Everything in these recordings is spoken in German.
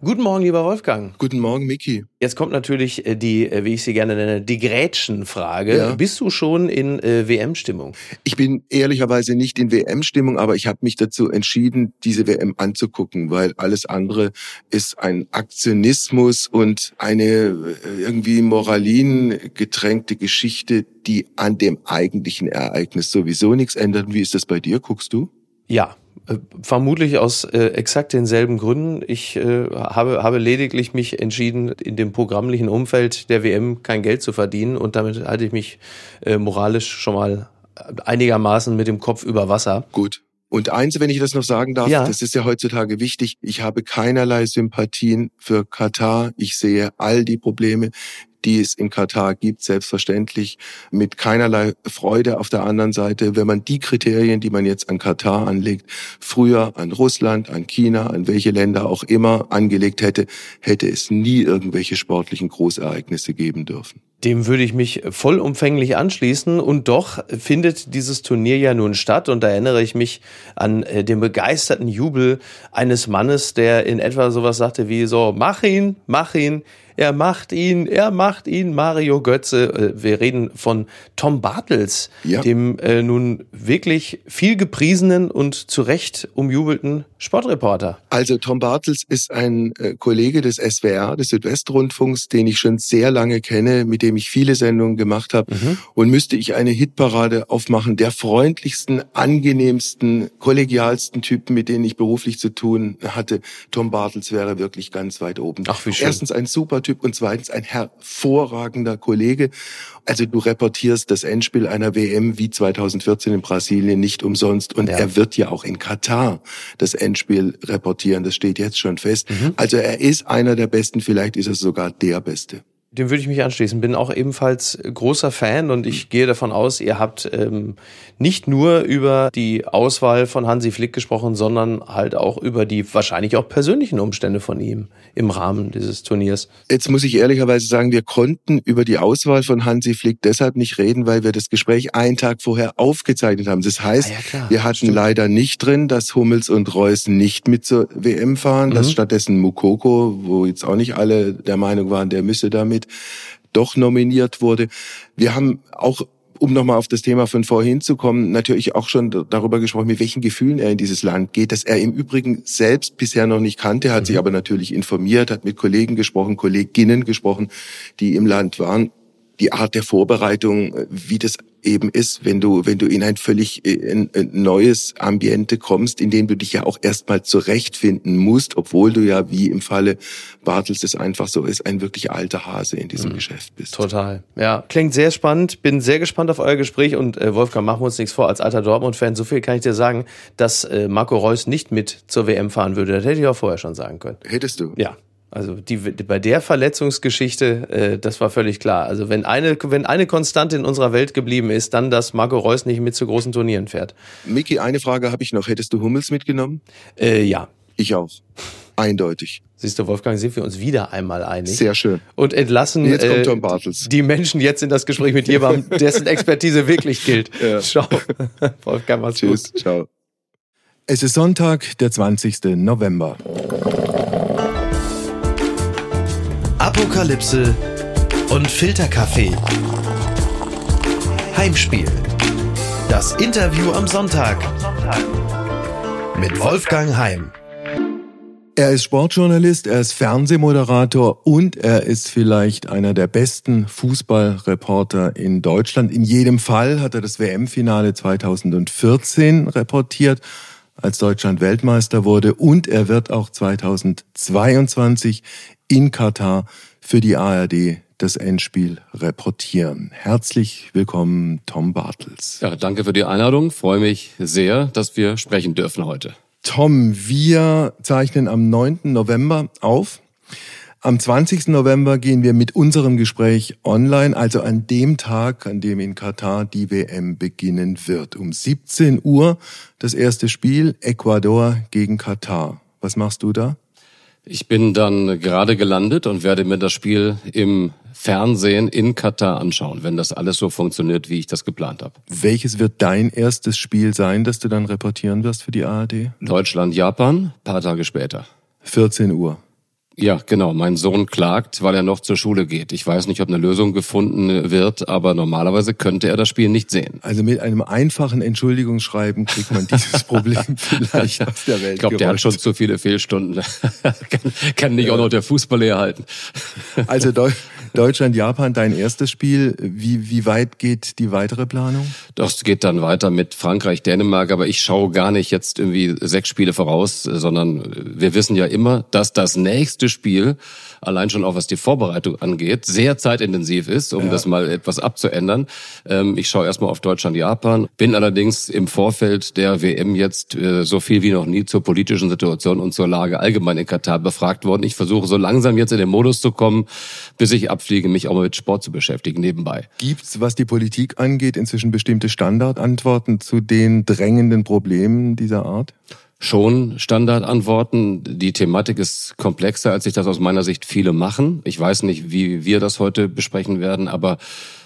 Guten Morgen, lieber Wolfgang. Guten Morgen, Miki. Jetzt kommt natürlich äh, die, äh, wie ich sie gerne nenne, die Grätschenfrage. Ja. Bist du schon in äh, WM-Stimmung? Ich bin ehrlicherweise nicht in WM-Stimmung, aber ich habe mich dazu entschieden, diese WM anzugucken, weil alles andere ist ein Aktionismus und eine äh, irgendwie Moralin getränkte Geschichte, die an dem eigentlichen Ereignis sowieso nichts ändert. Wie ist das bei dir? Guckst du? Ja, vermutlich aus äh, exakt denselben Gründen. Ich äh, habe, habe lediglich mich entschieden, in dem programmlichen Umfeld der WM kein Geld zu verdienen und damit halte ich mich äh, moralisch schon mal einigermaßen mit dem Kopf über Wasser. Gut. Und eins, wenn ich das noch sagen darf, ja. das ist ja heutzutage wichtig. Ich habe keinerlei Sympathien für Katar. Ich sehe all die Probleme, die es in Katar gibt, selbstverständlich mit keinerlei Freude auf der anderen Seite. Wenn man die Kriterien, die man jetzt an Katar anlegt, früher an Russland, an China, an welche Länder auch immer angelegt hätte, hätte es nie irgendwelche sportlichen Großereignisse geben dürfen. Dem würde ich mich vollumfänglich anschließen. Und doch findet dieses Turnier ja nun statt. Und da erinnere ich mich an äh, den begeisterten Jubel eines Mannes, der in etwa sowas sagte wie so, mach ihn, mach ihn, er macht ihn, er macht ihn, Mario Götze. Äh, wir reden von Tom Bartels, ja. dem äh, nun wirklich viel gepriesenen und zu Recht umjubelten Sportreporter. Also Tom Bartels ist ein äh, Kollege des SWR, des Südwestrundfunks, den ich schon sehr lange kenne, mit dem ich viele Sendungen gemacht habe. Mhm. Und müsste ich eine Hitparade aufmachen, der freundlichsten, angenehmsten, kollegialsten Typen, mit denen ich beruflich zu tun hatte, Tom Bartels wäre wirklich ganz weit oben. Ach, wie schön. Erstens ein super Typ und zweitens ein hervorragender Kollege. Also du reportierst das Endspiel einer WM wie 2014 in Brasilien nicht umsonst und ja. er wird ja auch in Katar das Endspiel reportieren. Das steht jetzt schon fest. Mhm. Also er ist einer der Besten, vielleicht ist er sogar der Beste. Dem würde ich mich anschließen. Bin auch ebenfalls großer Fan und ich gehe davon aus, ihr habt ähm, nicht nur über die Auswahl von Hansi Flick gesprochen, sondern halt auch über die wahrscheinlich auch persönlichen Umstände von ihm im Rahmen dieses Turniers. Jetzt muss ich ehrlicherweise sagen, wir konnten über die Auswahl von Hansi Flick deshalb nicht reden, weil wir das Gespräch einen Tag vorher aufgezeichnet haben. Das heißt, ah ja, wir hatten Stimmt. leider nicht drin, dass Hummels und Reus nicht mit zur WM fahren, mhm. dass stattdessen Mukoko, wo jetzt auch nicht alle der Meinung waren, der müsse damit damit doch nominiert wurde. Wir haben auch um nochmal auf das Thema von vorhin zu kommen, natürlich auch schon darüber gesprochen, mit welchen Gefühlen er in dieses Land geht, das er im Übrigen selbst bisher noch nicht kannte, hat mhm. sich aber natürlich informiert, hat mit Kollegen gesprochen, Kolleginnen gesprochen, die im Land waren. Die Art der Vorbereitung, wie das eben ist, wenn du, wenn du in ein völlig in, äh, in neues Ambiente kommst, in dem du dich ja auch erstmal zurechtfinden musst, obwohl du ja, wie im Falle Bartels es einfach so ist, ein wirklich alter Hase in diesem mhm. Geschäft bist. Total. Ja, klingt sehr spannend. Bin sehr gespannt auf euer Gespräch und äh, Wolfgang, machen wir uns nichts vor. Als alter Dortmund-Fan, so viel kann ich dir sagen, dass äh, Marco Reus nicht mit zur WM fahren würde. Das hätte ich auch vorher schon sagen können. Hättest du? Ja. Also die, bei der Verletzungsgeschichte, äh, das war völlig klar. Also wenn eine, wenn eine Konstante in unserer Welt geblieben ist, dann, dass Marco Reus nicht mit zu großen Turnieren fährt. Miki, eine Frage habe ich noch. Hättest du Hummels mitgenommen? Äh, ja. Ich auch. Eindeutig. Siehst du, Wolfgang, sind wir uns wieder einmal einig. Sehr schön. Und entlassen jetzt kommt Tom Bartels. die Menschen jetzt in das Gespräch mit jemandem, dessen Expertise wirklich gilt. Ja. Ciao. Wolfgang, mach's Tschüss. gut. Ciao. Es ist Sonntag, der 20. November. Apokalypse und Filterkaffee. Heimspiel. Das Interview am Sonntag. Mit Wolfgang Heim. Er ist Sportjournalist, er ist Fernsehmoderator und er ist vielleicht einer der besten Fußballreporter in Deutschland. In jedem Fall hat er das WM-Finale 2014 reportiert, als Deutschland Weltmeister wurde und er wird auch 2022 in Katar für die ARD das Endspiel reportieren. Herzlich willkommen, Tom Bartels. Ja, danke für die Einladung. Freue mich sehr, dass wir sprechen dürfen heute. Tom, wir zeichnen am 9. November auf. Am 20. November gehen wir mit unserem Gespräch online, also an dem Tag, an dem in Katar die WM beginnen wird. Um 17 Uhr das erste Spiel Ecuador gegen Katar. Was machst du da? Ich bin dann gerade gelandet und werde mir das Spiel im Fernsehen in Katar anschauen, wenn das alles so funktioniert, wie ich das geplant habe. Welches wird dein erstes Spiel sein, das du dann reportieren wirst für die ARD? Deutschland, Japan, paar Tage später. 14 Uhr. Ja, genau. Mein Sohn klagt, weil er noch zur Schule geht. Ich weiß nicht, ob eine Lösung gefunden wird, aber normalerweise könnte er das Spiel nicht sehen. Also mit einem einfachen Entschuldigungsschreiben kriegt man dieses Problem vielleicht aus der Welt. Ich glaube, der hat schon zu viele Fehlstunden. kann, kann nicht auch noch der Fußball herhalten. also Deutschland, Japan, dein erstes Spiel. Wie, wie weit geht die weitere Planung? Das geht dann weiter mit Frankreich, Dänemark, aber ich schaue gar nicht jetzt irgendwie sechs Spiele voraus, sondern wir wissen ja immer, dass das nächste Spiel allein schon auch was die Vorbereitung angeht, sehr zeitintensiv ist, um ja. das mal etwas abzuändern. Ähm, ich schaue erstmal auf Deutschland, Japan, bin allerdings im Vorfeld der WM jetzt äh, so viel wie noch nie zur politischen Situation und zur Lage allgemein in Katar befragt worden. Ich versuche so langsam jetzt in den Modus zu kommen, bis ich abfliege, mich auch mal mit Sport zu beschäftigen nebenbei. Gibt's, was die Politik angeht, inzwischen bestimmte Standardantworten zu den drängenden Problemen dieser Art? Schon Standardantworten. Die Thematik ist komplexer, als sich das aus meiner Sicht viele machen. Ich weiß nicht, wie wir das heute besprechen werden, aber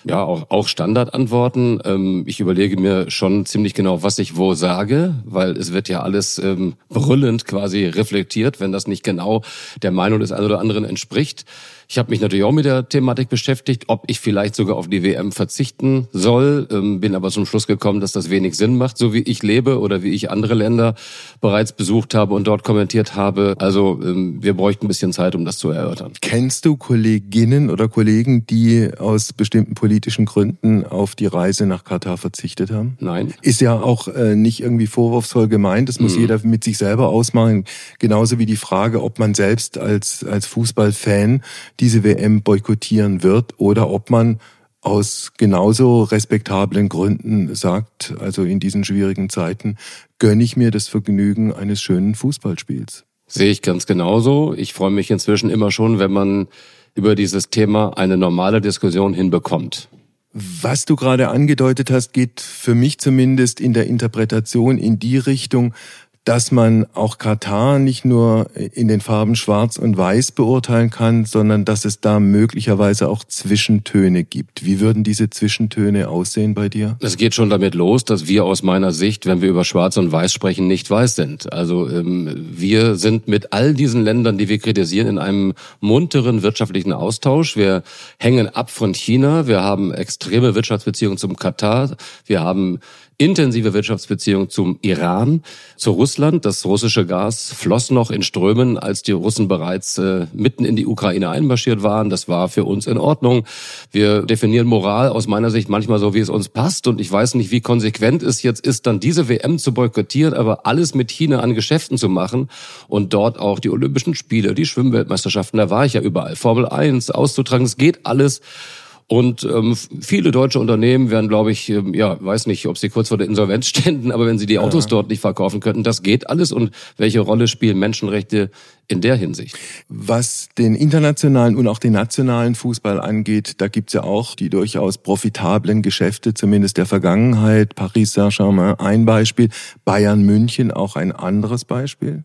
ja, auch, auch Standardantworten. Ähm, ich überlege mir schon ziemlich genau, was ich wo sage, weil es wird ja alles ähm, brüllend quasi reflektiert, wenn das nicht genau der Meinung des einen oder anderen entspricht. Ich habe mich natürlich auch mit der Thematik beschäftigt, ob ich vielleicht sogar auf die WM verzichten soll, ähm, bin aber zum Schluss gekommen, dass das wenig Sinn macht, so wie ich lebe oder wie ich andere Länder bereits besucht habe und dort kommentiert habe. Also ähm, wir bräuchten ein bisschen Zeit, um das zu erörtern. Kennst du Kolleginnen oder Kollegen, die aus bestimmten politischen Gründen auf die Reise nach Katar verzichtet haben? Nein. Ist ja auch äh, nicht irgendwie vorwurfsvoll gemeint. Das muss mhm. jeder mit sich selber ausmachen. Genauso wie die Frage, ob man selbst als, als Fußballfan diese WM boykottieren wird oder ob man aus genauso respektablen Gründen sagt, also in diesen schwierigen Zeiten, gönne ich mir das Vergnügen eines schönen Fußballspiels. Sehe ich ganz genauso. Ich freue mich inzwischen immer schon, wenn man über dieses Thema eine normale Diskussion hinbekommt. Was du gerade angedeutet hast, geht für mich zumindest in der Interpretation in die Richtung, dass man auch Katar nicht nur in den Farben Schwarz und Weiß beurteilen kann, sondern dass es da möglicherweise auch Zwischentöne gibt. Wie würden diese Zwischentöne aussehen bei dir? Es geht schon damit los, dass wir aus meiner Sicht, wenn wir über Schwarz und Weiß sprechen, nicht weiß sind. Also ähm, wir sind mit all diesen Ländern, die wir kritisieren, in einem munteren wirtschaftlichen Austausch. Wir hängen ab von China. Wir haben extreme Wirtschaftsbeziehungen zum Katar. Wir haben intensive Wirtschaftsbeziehung zum Iran, zu Russland. Das russische Gas floss noch in Strömen, als die Russen bereits äh, mitten in die Ukraine einmarschiert waren. Das war für uns in Ordnung. Wir definieren Moral aus meiner Sicht manchmal so, wie es uns passt. Und ich weiß nicht, wie konsequent es jetzt ist, dann diese WM zu boykottieren, aber alles mit China an Geschäften zu machen und dort auch die Olympischen Spiele, die Schwimmweltmeisterschaften, da war ich ja überall, Formel 1 auszutragen. Es geht alles und ähm, viele deutsche Unternehmen werden, glaube ich, ähm, ja, weiß nicht, ob sie kurz vor der Insolvenz ständen, aber wenn sie die Autos ja. dort nicht verkaufen könnten, das geht alles. Und welche Rolle spielen Menschenrechte in der Hinsicht? Was den internationalen und auch den nationalen Fußball angeht, da gibt's ja auch die durchaus profitablen Geschäfte, zumindest der Vergangenheit. Paris Saint-Germain ein Beispiel, Bayern München auch ein anderes Beispiel.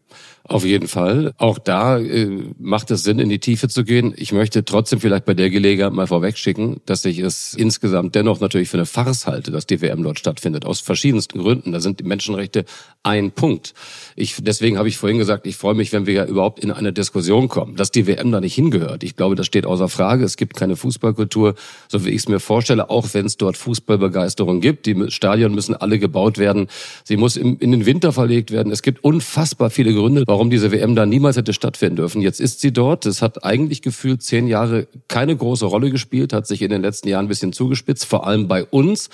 Auf jeden Fall. Auch da äh, macht es Sinn, in die Tiefe zu gehen. Ich möchte trotzdem vielleicht bei der Gelegenheit mal vorwegschicken, dass ich es insgesamt dennoch natürlich für eine Farce halte, dass die WM dort stattfindet. Aus verschiedensten Gründen. Da sind die Menschenrechte ein Punkt. Ich, deswegen habe ich vorhin gesagt, ich freue mich, wenn wir ja überhaupt in eine Diskussion kommen, dass die WM da nicht hingehört. Ich glaube, das steht außer Frage. Es gibt keine Fußballkultur, so wie ich es mir vorstelle, auch wenn es dort Fußballbegeisterung gibt. Die Stadien müssen alle gebaut werden. Sie muss in den Winter verlegt werden. Es gibt unfassbar viele Gründe, warum diese WM da niemals hätte stattfinden dürfen. Jetzt ist sie dort. Es hat eigentlich gefühlt zehn Jahre keine große Rolle gespielt, hat sich in den letzten Jahren ein bisschen zugespitzt, vor allem bei uns.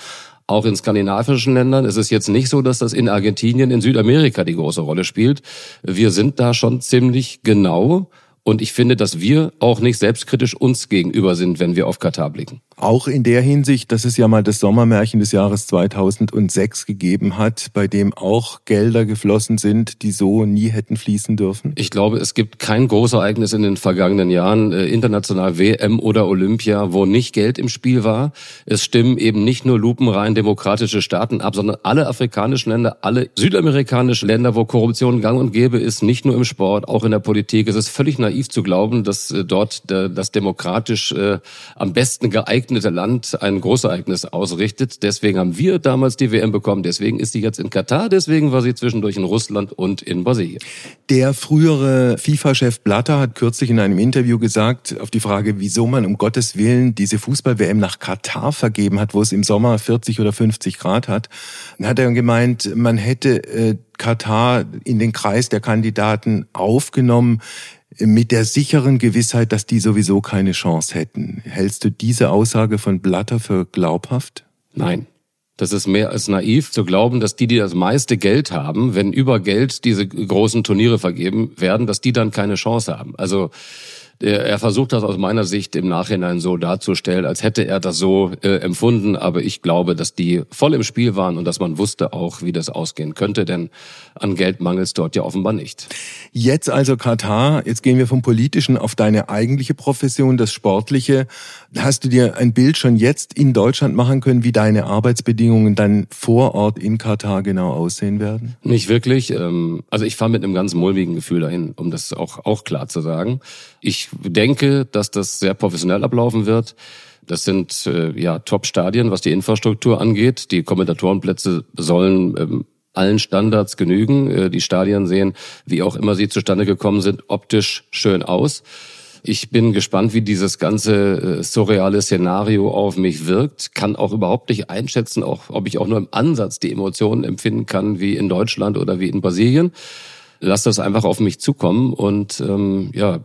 Auch in skandinavischen Ländern ist es jetzt nicht so, dass das in Argentinien, in Südamerika die große Rolle spielt. Wir sind da schon ziemlich genau. Und ich finde, dass wir auch nicht selbstkritisch uns gegenüber sind, wenn wir auf Katar blicken. Auch in der Hinsicht, dass es ja mal das Sommermärchen des Jahres 2006 gegeben hat, bei dem auch Gelder geflossen sind, die so nie hätten fließen dürfen? Ich glaube, es gibt kein Großereignis in den vergangenen Jahren, äh, international WM oder Olympia, wo nicht Geld im Spiel war. Es stimmen eben nicht nur lupenrein demokratische Staaten ab, sondern alle afrikanischen Länder, alle südamerikanischen Länder, wo Korruption gang und gäbe ist, nicht nur im Sport, auch in der Politik. Es ist völlig naiv zu glauben, dass äh, dort das demokratisch äh, am besten geeignet geeignete Land ein Großereignis ausrichtet. Deswegen haben wir damals die WM bekommen. Deswegen ist sie jetzt in Katar. Deswegen war sie zwischendurch in Russland und in Brasilien. Der frühere FIFA-Chef Blatter hat kürzlich in einem Interview gesagt, auf die Frage, wieso man um Gottes Willen diese Fußball-WM nach Katar vergeben hat, wo es im Sommer 40 oder 50 Grad hat, hat er gemeint, man hätte äh, Katar in den Kreis der Kandidaten aufgenommen, mit der sicheren Gewissheit, dass die sowieso keine Chance hätten. Hältst du diese Aussage von Blatter für glaubhaft? Nein. Das ist mehr als naiv zu glauben, dass die, die das meiste Geld haben, wenn über Geld diese großen Turniere vergeben werden, dass die dann keine Chance haben. Also er versucht das aus meiner Sicht im Nachhinein so darzustellen, als hätte er das so äh, empfunden. Aber ich glaube, dass die voll im Spiel waren und dass man wusste auch, wie das ausgehen könnte, denn an Geld mangelt es dort ja offenbar nicht. Jetzt also Katar. Jetzt gehen wir vom Politischen auf deine eigentliche Profession, das Sportliche. Hast du dir ein Bild schon jetzt in Deutschland machen können, wie deine Arbeitsbedingungen dann vor Ort in Katar genau aussehen werden? Nicht wirklich. Ähm, also ich fahre mit einem ganz mulmigen Gefühl dahin, um das auch, auch klar zu sagen. Ich denke, dass das sehr professionell ablaufen wird. Das sind äh, ja Top-Stadien, was die Infrastruktur angeht. Die Kommentatorenplätze sollen ähm, allen Standards genügen. Äh, die Stadien sehen, wie auch immer sie zustande gekommen sind, optisch schön aus. Ich bin gespannt, wie dieses ganze äh, surreale Szenario auf mich wirkt. Kann auch überhaupt nicht einschätzen, auch, ob ich auch nur im Ansatz die Emotionen empfinden kann, wie in Deutschland oder wie in Brasilien. Lass das einfach auf mich zukommen und ähm, ja,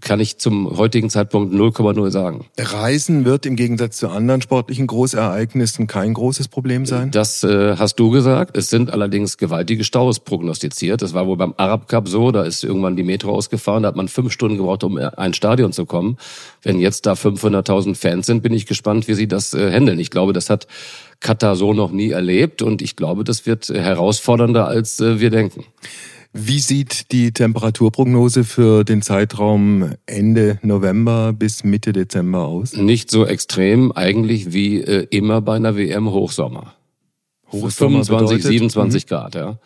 kann ich zum heutigen Zeitpunkt 0,0 sagen. Reisen wird im Gegensatz zu anderen sportlichen Großereignissen kein großes Problem sein? Das äh, hast du gesagt. Es sind allerdings gewaltige Staus prognostiziert. Das war wohl beim Arab Cup so. Da ist irgendwann die Metro ausgefahren. Da hat man fünf Stunden gebraucht, um ein Stadion zu kommen. Wenn jetzt da 500.000 Fans sind, bin ich gespannt, wie sie das äh, handeln. Ich glaube, das hat Katar so noch nie erlebt und ich glaube, das wird herausfordernder, als äh, wir denken. Wie sieht die Temperaturprognose für den Zeitraum Ende November bis Mitte Dezember aus? Nicht so extrem, eigentlich wie äh, immer bei einer WM Hochsommer. Hochsommer 25, bedeutet? 27 mhm. Grad, ja.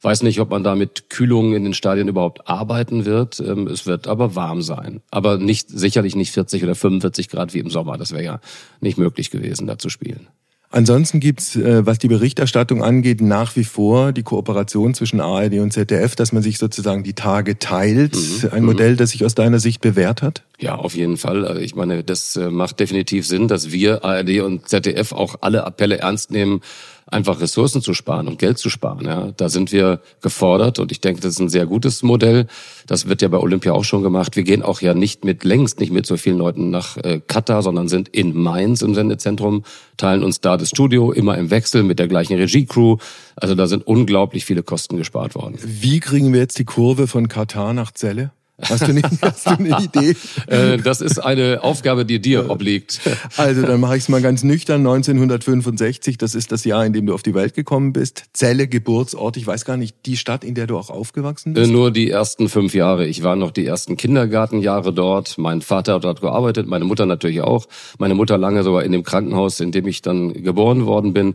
Weiß nicht, ob man da mit Kühlung in den Stadien überhaupt arbeiten wird. Ähm, es wird aber warm sein. Aber nicht, sicherlich nicht 40 oder 45 Grad wie im Sommer. Das wäre ja nicht möglich gewesen, da zu spielen. Ansonsten gibt's, äh, was die Berichterstattung angeht, nach wie vor die Kooperation zwischen ARD und ZDF, dass man sich sozusagen die Tage teilt. Mhm. Ein Modell, das sich aus deiner Sicht bewährt hat? Ja, auf jeden Fall. Also ich meine, das äh, macht definitiv Sinn, dass wir ARD und ZDF auch alle Appelle ernst nehmen, einfach Ressourcen zu sparen und Geld zu sparen. Ja, da sind wir gefordert und ich denke, das ist ein sehr gutes Modell. Das wird ja bei Olympia auch schon gemacht. Wir gehen auch ja nicht mit längst nicht mit so vielen Leuten nach äh, Katar, sondern sind in Mainz im Sendezentrum, teilen uns da das Studio immer im Wechsel mit der gleichen Regiecrew. Also da sind unglaublich viele Kosten gespart worden. Wie kriegen wir jetzt die Kurve von Katar nach Celle? Hast du, nicht, hast du eine Idee? Äh, das ist eine Aufgabe, die dir obliegt. Also dann mache ich es mal ganz nüchtern. 1965, das ist das Jahr, in dem du auf die Welt gekommen bist. Zelle, Geburtsort, ich weiß gar nicht, die Stadt, in der du auch aufgewachsen bist? Äh, nur die ersten fünf Jahre. Ich war noch die ersten Kindergartenjahre dort. Mein Vater hat dort gearbeitet, meine Mutter natürlich auch. Meine Mutter lange sogar in dem Krankenhaus, in dem ich dann geboren worden bin.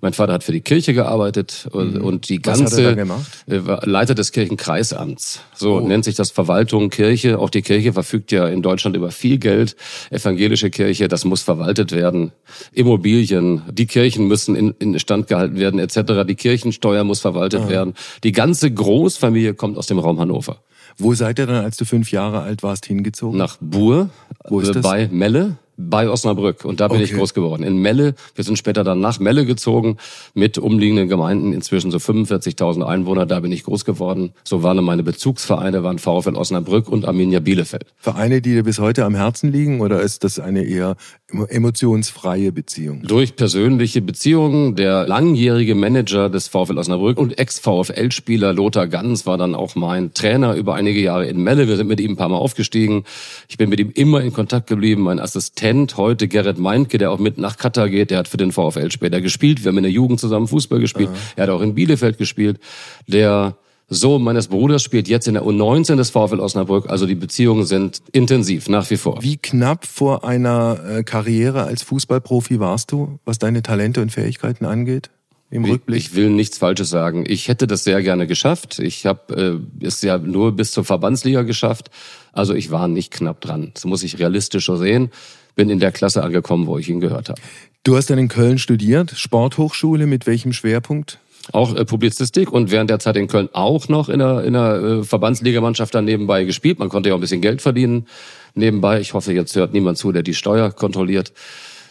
Mein Vater hat für die Kirche gearbeitet und, mhm. und die ganze... Was hat er da gemacht? Äh, Leiter des Kirchenkreisamts. So oh. nennt sich das Verwaltung Verwaltung, Kirche, auch die Kirche verfügt ja in Deutschland über viel Geld. Evangelische Kirche, das muss verwaltet werden. Immobilien, die Kirchen müssen in, in Stand gehalten werden, etc. Die Kirchensteuer muss verwaltet Aha. werden. Die ganze Großfamilie kommt aus dem Raum Hannover. Wo seid ihr dann, als du fünf Jahre alt warst, hingezogen? Nach Buhr, Wo ist äh, das? bei Melle bei Osnabrück und da bin okay. ich groß geworden. In Melle, wir sind später dann nach Melle gezogen mit umliegenden Gemeinden, inzwischen so 45.000 Einwohner, da bin ich groß geworden. So waren meine Bezugsvereine, waren VfL Osnabrück und Arminia Bielefeld. Vereine, die dir bis heute am Herzen liegen oder ist das eine eher emotionsfreie Beziehung? Durch persönliche Beziehungen. Der langjährige Manager des VfL Osnabrück und Ex-VfL-Spieler Lothar Ganz war dann auch mein Trainer über einige Jahre in Melle. Wir sind mit ihm ein paar Mal aufgestiegen. Ich bin mit ihm immer in Kontakt geblieben. Mein Assistent heute, Gerrit Meintke, der auch mit nach Katar geht, der hat für den VfL später gespielt. Wir haben in der Jugend zusammen Fußball gespielt. Aha. Er hat auch in Bielefeld gespielt. Der Sohn meines Bruders spielt jetzt in der U19 des VfL Osnabrück. Also die Beziehungen sind intensiv, nach wie vor. Wie knapp vor einer äh, Karriere als Fußballprofi warst du, was deine Talente und Fähigkeiten angeht? im Rückblick? Ich will nichts Falsches sagen. Ich hätte das sehr gerne geschafft. Ich habe äh, es ja nur bis zur Verbandsliga geschafft. Also ich war nicht knapp dran. Das muss ich realistischer sehen. Bin in der Klasse angekommen, wo ich ihn gehört habe. Du hast dann in Köln studiert, Sporthochschule, mit welchem Schwerpunkt? Auch äh, Publizistik und während der Zeit in Köln auch noch in der, in der äh, Verbandsligamannschaft dann nebenbei gespielt. Man konnte ja auch ein bisschen Geld verdienen nebenbei. Ich hoffe, jetzt hört niemand zu, der die Steuer kontrolliert.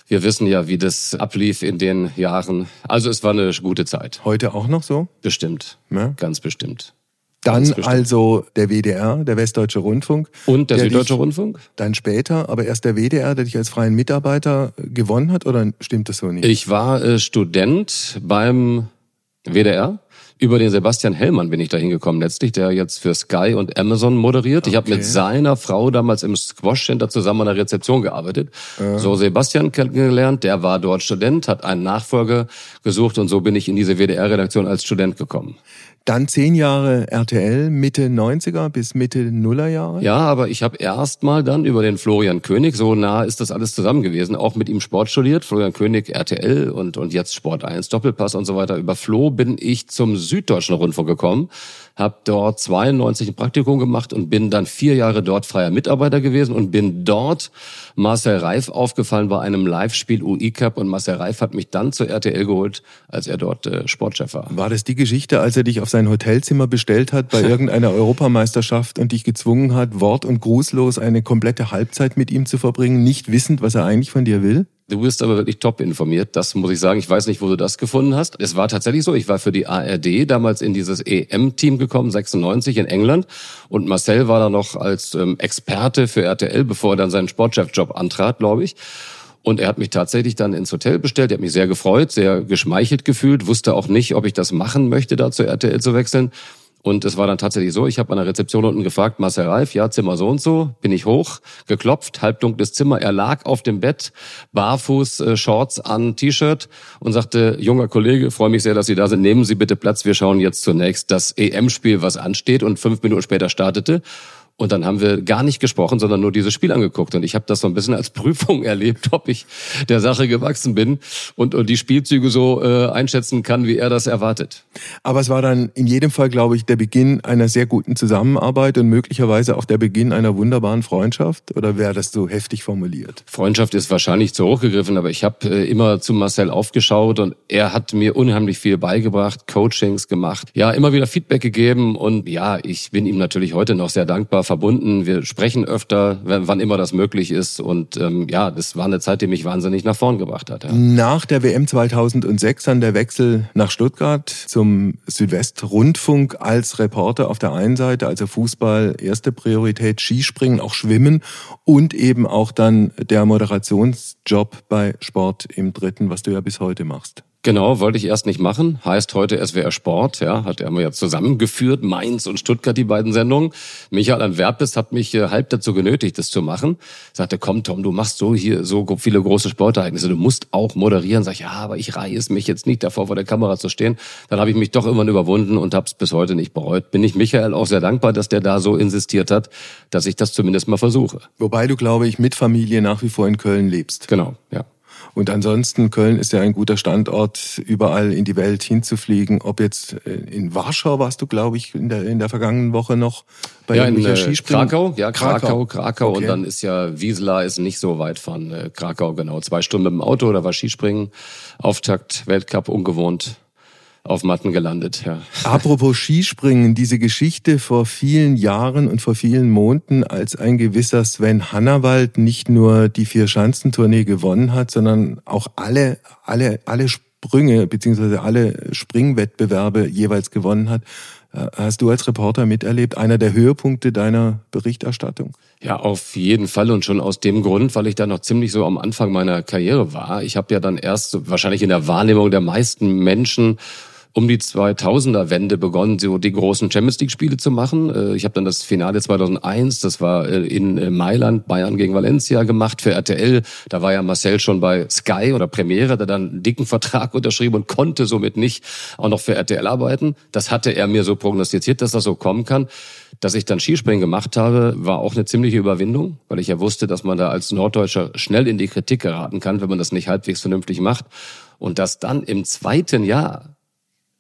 Wir wissen ja, wie das ablief in den Jahren. Also es war eine gute Zeit. Heute auch noch so? Bestimmt. Ja? Ganz bestimmt. Dann also der WDR, der Westdeutsche Rundfunk. Und der, der Süddeutsche Rundfunk? Dann später, aber erst der WDR, der dich als freien Mitarbeiter gewonnen hat, oder stimmt das so nicht? Ich war äh, Student beim WDR über den Sebastian Hellmann bin ich da hingekommen letztlich, der jetzt für Sky und Amazon moderiert. Okay. Ich habe mit seiner Frau damals im Squash Center zusammen an der Rezeption gearbeitet. Äh. So Sebastian kennengelernt, der war dort Student, hat einen Nachfolger gesucht und so bin ich in diese WDR-Redaktion als Student gekommen. Dann zehn Jahre RTL, Mitte 90er bis Mitte Nullerjahre? Ja, aber ich habe erst mal dann über den Florian König, so nah ist das alles zusammen gewesen, auch mit ihm Sport studiert. Florian König, RTL und, und jetzt Sport 1, Doppelpass und so weiter. Über Flo bin ich zum Süddeutschen Rundfunk gekommen habe dort 92 ein Praktikum gemacht und bin dann vier Jahre dort freier Mitarbeiter gewesen und bin dort Marcel Reif aufgefallen bei einem Live-Spiel UI Cup und Marcel Reif hat mich dann zur RTL geholt, als er dort äh, Sportchef war. War das die Geschichte, als er dich auf sein Hotelzimmer bestellt hat bei irgendeiner Europameisterschaft und dich gezwungen hat, wort- und grußlos eine komplette Halbzeit mit ihm zu verbringen, nicht wissend, was er eigentlich von dir will? Du bist aber wirklich top informiert, das muss ich sagen. Ich weiß nicht, wo du das gefunden hast. Es war tatsächlich so, ich war für die ARD damals in dieses EM-Team gekommen, 96 in England. Und Marcel war da noch als ähm, Experte für RTL, bevor er dann seinen Sportchef-Job antrat, glaube ich. Und er hat mich tatsächlich dann ins Hotel bestellt. Er hat mich sehr gefreut, sehr geschmeichelt gefühlt, wusste auch nicht, ob ich das machen möchte, da zur RTL zu wechseln. Und es war dann tatsächlich so, ich habe an der Rezeption unten gefragt, Marcel Reif, ja, Zimmer so und so, bin ich hoch, geklopft, halbdunkles Zimmer, er lag auf dem Bett, barfuß, äh, Shorts an, T-Shirt und sagte, junger Kollege, freue mich sehr, dass Sie da sind, nehmen Sie bitte Platz, wir schauen jetzt zunächst das EM-Spiel, was ansteht und fünf Minuten später startete. Und dann haben wir gar nicht gesprochen, sondern nur dieses Spiel angeguckt. Und ich habe das so ein bisschen als Prüfung erlebt, ob ich der Sache gewachsen bin und, und die Spielzüge so äh, einschätzen kann, wie er das erwartet. Aber es war dann in jedem Fall, glaube ich, der Beginn einer sehr guten Zusammenarbeit und möglicherweise auch der Beginn einer wunderbaren Freundschaft. Oder wäre das so heftig formuliert? Freundschaft ist wahrscheinlich zu hoch gegriffen, aber ich habe äh, immer zu Marcel aufgeschaut und er hat mir unheimlich viel beigebracht, Coachings gemacht, ja, immer wieder Feedback gegeben und ja, ich bin ihm natürlich heute noch sehr dankbar verbunden. Wir sprechen öfter, wann immer das möglich ist. Und ähm, ja, das war eine Zeit, die mich wahnsinnig nach vorn gebracht hat. Ja. Nach der WM 2006 dann der Wechsel nach Stuttgart zum Südwestrundfunk als Reporter auf der einen Seite, also Fußball erste Priorität, Skispringen, auch Schwimmen und eben auch dann der Moderationsjob bei Sport im Dritten, was du ja bis heute machst. Genau, wollte ich erst nicht machen. Heißt heute SWR Sport, ja, hat er mal ja zusammengeführt, Mainz und Stuttgart, die beiden Sendungen. Michael Antwerpes hat mich äh, halb dazu genötigt, das zu machen. Sagte, komm Tom, du machst so hier so viele große Sportereignisse, du musst auch moderieren. Sag ich, ja, aber ich reihe es mich jetzt nicht davor, vor der Kamera zu stehen. Dann habe ich mich doch irgendwann überwunden und habe es bis heute nicht bereut. Bin ich Michael auch sehr dankbar, dass der da so insistiert hat, dass ich das zumindest mal versuche. Wobei du, glaube ich, mit Familie nach wie vor in Köln lebst. Genau, ja. Und ansonsten, Köln ist ja ein guter Standort, überall in die Welt hinzufliegen. Ob jetzt äh, in Warschau warst du, glaube ich, in der, in der vergangenen Woche noch bei ja, in äh, Krakau, ja, Krakau, Krakau. Krakau. Okay. Und dann ist ja Wiesla ist nicht so weit von äh, Krakau, genau. Zwei Stunden mit dem Auto, da war Skispringen. Auftakt, Weltcup, ungewohnt auf Matten gelandet. Ja. Apropos Skispringen, diese Geschichte vor vielen Jahren und vor vielen Monaten, als ein gewisser Sven Hannawald nicht nur die Vier-Schanzentournee gewonnen hat, sondern auch alle, alle, alle Sprünge beziehungsweise alle Springwettbewerbe jeweils gewonnen hat. Äh, hast du als Reporter miterlebt, einer der Höhepunkte deiner Berichterstattung? Ja, auf jeden Fall und schon aus dem Grund, weil ich da noch ziemlich so am Anfang meiner Karriere war. Ich habe ja dann erst wahrscheinlich in der Wahrnehmung der meisten Menschen um die 2000er Wende begonnen, so die großen Champions League Spiele zu machen. Äh, ich habe dann das Finale 2001, das war äh, in äh, Mailand, Bayern gegen Valencia gemacht für RTL. Da war ja Marcel schon bei Sky oder Premiere, der dann einen dicken Vertrag unterschrieben und konnte somit nicht auch noch für RTL arbeiten. Das hatte er mir so prognostiziert, dass das so kommen kann. Dass ich dann Skispringen gemacht habe, war auch eine ziemliche Überwindung, weil ich ja wusste, dass man da als Norddeutscher schnell in die Kritik geraten kann, wenn man das nicht halbwegs vernünftig macht. Und dass dann im zweiten Jahr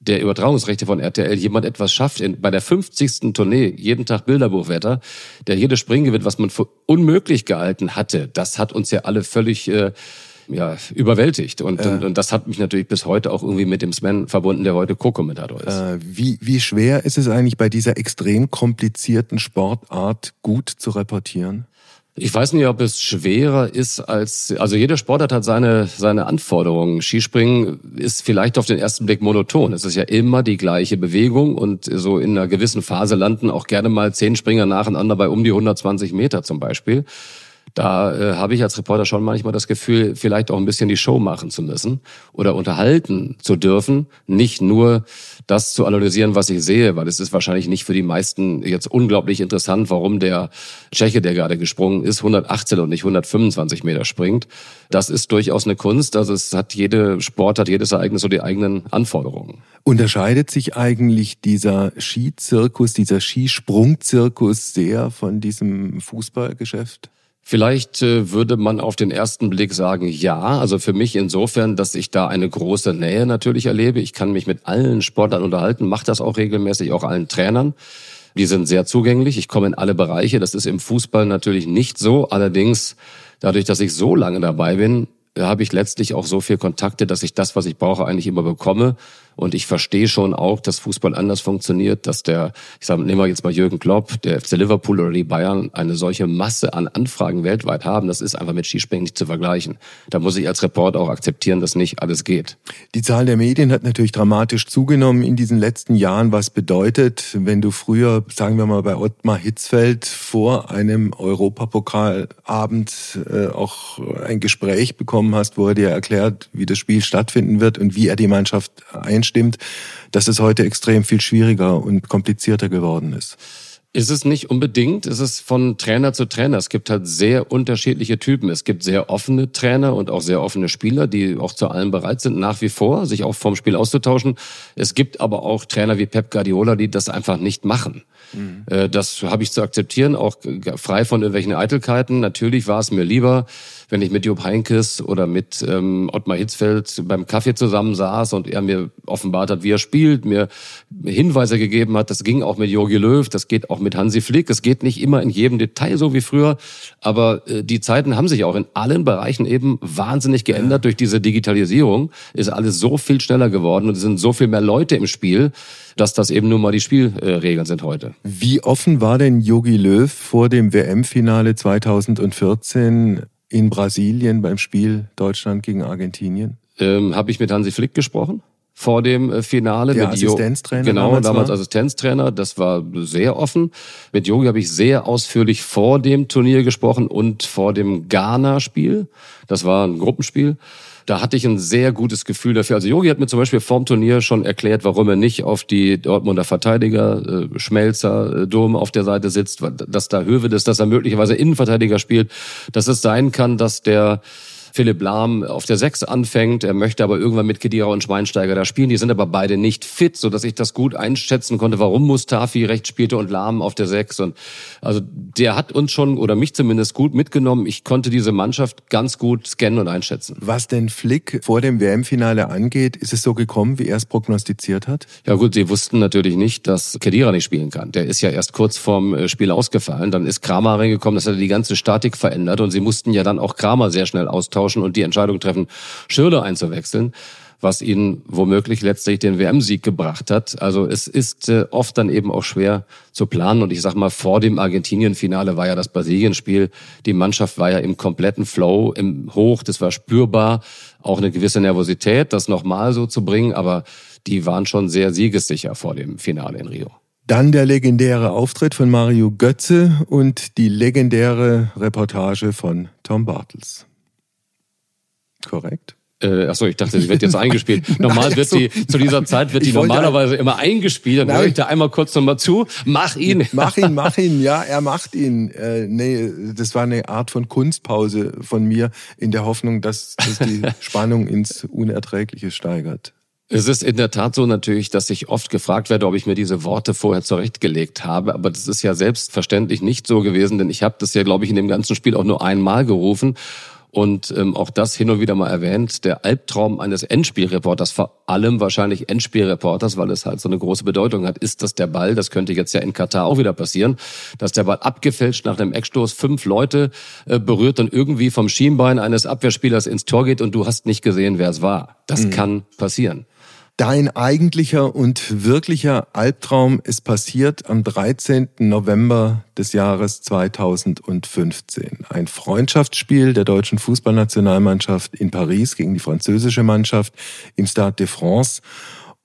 der Übertragungsrechte von RTL jemand etwas schafft, in, bei der 50. Tournee, jeden Tag Bilderbuchwetter, der jedes Springen gewinnt, was man für unmöglich gehalten hatte, das hat uns ja alle völlig äh, ja, überwältigt. Und, äh. und, und, das hat mich natürlich bis heute auch irgendwie mit dem Sven verbunden, der heute Co-Kommentator ist. Äh, wie, wie schwer ist es eigentlich bei dieser extrem komplizierten Sportart gut zu reportieren? Ich weiß nicht, ob es schwerer ist als, also jeder Sportart hat seine, seine Anforderungen. Skispringen ist vielleicht auf den ersten Blick monoton. Es ist ja immer die gleiche Bewegung und so in einer gewissen Phase landen auch gerne mal zehn Springer nacheinander bei um die 120 Meter zum Beispiel. Da äh, habe ich als Reporter schon manchmal das Gefühl, vielleicht auch ein bisschen die Show machen zu müssen oder unterhalten zu dürfen, nicht nur das zu analysieren, was ich sehe, weil es ist wahrscheinlich nicht für die meisten jetzt unglaublich interessant, warum der Tscheche, der gerade gesprungen ist, 118 und nicht 125 Meter springt. Das ist durchaus eine Kunst. Also es hat jede Sport, hat jedes Ereignis so die eigenen Anforderungen. Unterscheidet sich eigentlich dieser Skizirkus, dieser Skisprungzirkus sehr von diesem Fußballgeschäft? Vielleicht äh, würde man auf den ersten Blick sagen, ja. Also für mich insofern, dass ich da eine große Nähe natürlich erlebe. Ich kann mich mit allen Sportlern unterhalten, mache das auch regelmäßig, auch allen Trainern. Die sind sehr zugänglich. Ich komme in alle Bereiche. Das ist im Fußball natürlich nicht so. Allerdings, dadurch, dass ich so lange dabei bin, habe ich letztlich auch so viel Kontakte, dass ich das, was ich brauche, eigentlich immer bekomme. Und ich verstehe schon auch, dass Fußball anders funktioniert, dass der, ich sage, nehmen wir jetzt mal Jürgen Klopp, der FC Liverpool oder die Bayern eine solche Masse an Anfragen weltweit haben. Das ist einfach mit Skispringen nicht zu vergleichen. Da muss ich als Reporter auch akzeptieren, dass nicht alles geht. Die Zahl der Medien hat natürlich dramatisch zugenommen in diesen letzten Jahren. Was bedeutet, wenn du früher, sagen wir mal, bei Ottmar Hitzfeld vor einem Europapokalabend äh, auch ein Gespräch bekommen hast, wo er dir erklärt, wie das Spiel stattfinden wird und wie er die Mannschaft einstellt, stimmt, dass es heute extrem viel schwieriger und komplizierter geworden ist. Ist es nicht unbedingt. Es ist von Trainer zu Trainer. Es gibt halt sehr unterschiedliche Typen. Es gibt sehr offene Trainer und auch sehr offene Spieler, die auch zu allem bereit sind, nach wie vor, sich auch vom Spiel auszutauschen. Es gibt aber auch Trainer wie Pep Guardiola, die das einfach nicht machen. Mhm. Äh, das habe ich zu akzeptieren, auch frei von irgendwelchen Eitelkeiten. Natürlich war es mir lieber, wenn ich mit Job Heinkes oder mit ähm, Ottmar Hitzfeld beim Kaffee zusammen saß und er mir offenbart hat, wie er spielt, mir Hinweise gegeben hat. Das ging auch mit Jogi Löw, das geht auch mit Hansi Flick. Es geht nicht immer in jedem Detail so wie früher, aber äh, die Zeiten haben sich auch in allen Bereichen eben wahnsinnig geändert. Ja. Durch diese Digitalisierung ist alles so viel schneller geworden und es sind so viel mehr Leute im Spiel dass das eben nur mal die Spielregeln sind heute. Wie offen war denn Yogi Löw vor dem WM-Finale 2014 in Brasilien beim Spiel Deutschland gegen Argentinien? Ähm, Habe ich mit Hansi Flick gesprochen? vor dem äh, Finale. Der mit Assistenztrainer. Jo genau, damals, damals Assistenztrainer. Das war sehr offen. Mit Yogi habe ich sehr ausführlich vor dem Turnier gesprochen und vor dem Ghana-Spiel. Das war ein Gruppenspiel. Da hatte ich ein sehr gutes Gefühl dafür. Also Yogi hat mir zum Beispiel vorm Turnier schon erklärt, warum er nicht auf die Dortmunder Verteidiger, äh, Schmelzer, äh, Dom auf der Seite sitzt, dass da Höwe ist, dass er möglicherweise Innenverteidiger spielt, dass es sein kann, dass der Philipp Lahm auf der Sechs anfängt. Er möchte aber irgendwann mit Kedira und Schweinsteiger da spielen. Die sind aber beide nicht fit, so dass ich das gut einschätzen konnte, warum Mustafi rechts spielte und Lahm auf der Sechs. Und also der hat uns schon oder mich zumindest gut mitgenommen. Ich konnte diese Mannschaft ganz gut scannen und einschätzen. Was denn Flick vor dem WM-Finale angeht, ist es so gekommen, wie er es prognostiziert hat? Ja gut, sie wussten natürlich nicht, dass Kedira nicht spielen kann. Der ist ja erst kurz vorm äh, Spiel ausgefallen. Dann ist Kramer reingekommen, das hat die ganze Statik verändert und sie mussten ja dann auch Kramer sehr schnell austauschen austauschen und die Entscheidung treffen, Schirle einzuwechseln was ihnen womöglich letztlich den WM-Sieg gebracht hat. Also es ist äh, oft dann eben auch schwer zu planen. Und ich sag mal, vor dem Argentinien-Finale war ja das Brasilien-Spiel. Die Mannschaft war ja im kompletten Flow, im Hoch. Das war spürbar. Auch eine gewisse Nervosität, das nochmal so zu bringen. Aber die waren schon sehr siegessicher vor dem Finale in Rio. Dann der legendäre Auftritt von Mario Götze und die legendäre Reportage von Tom Bartels korrekt? Äh, achso, ich dachte, sie wird jetzt eingespielt. Normal wird die, zu dieser Zeit wird die normalerweise immer eingespielt. Dann höre ich da einmal kurz nochmal zu. Mach ihn. Mach ihn, mach ihn, ja, er macht ihn. Äh, nee, das war eine Art von Kunstpause von mir in der Hoffnung, dass, dass die Spannung ins Unerträgliche steigert. Es ist in der Tat so natürlich, dass ich oft gefragt werde, ob ich mir diese Worte vorher zurechtgelegt habe. Aber das ist ja selbstverständlich nicht so gewesen, denn ich habe das ja, glaube ich, in dem ganzen Spiel auch nur einmal gerufen. Und ähm, auch das hin und wieder mal erwähnt, der Albtraum eines Endspielreporters, vor allem wahrscheinlich Endspielreporters, weil es halt so eine große Bedeutung hat, ist, dass der Ball, das könnte jetzt ja in Katar auch wieder passieren, dass der Ball abgefälscht nach dem Eckstoß fünf Leute äh, berührt und irgendwie vom Schienbein eines Abwehrspielers ins Tor geht und du hast nicht gesehen, wer es war. Das mhm. kann passieren. Dein eigentlicher und wirklicher Albtraum ist passiert am 13. November des Jahres 2015. Ein Freundschaftsspiel der deutschen Fußballnationalmannschaft in Paris gegen die französische Mannschaft im Stade de France.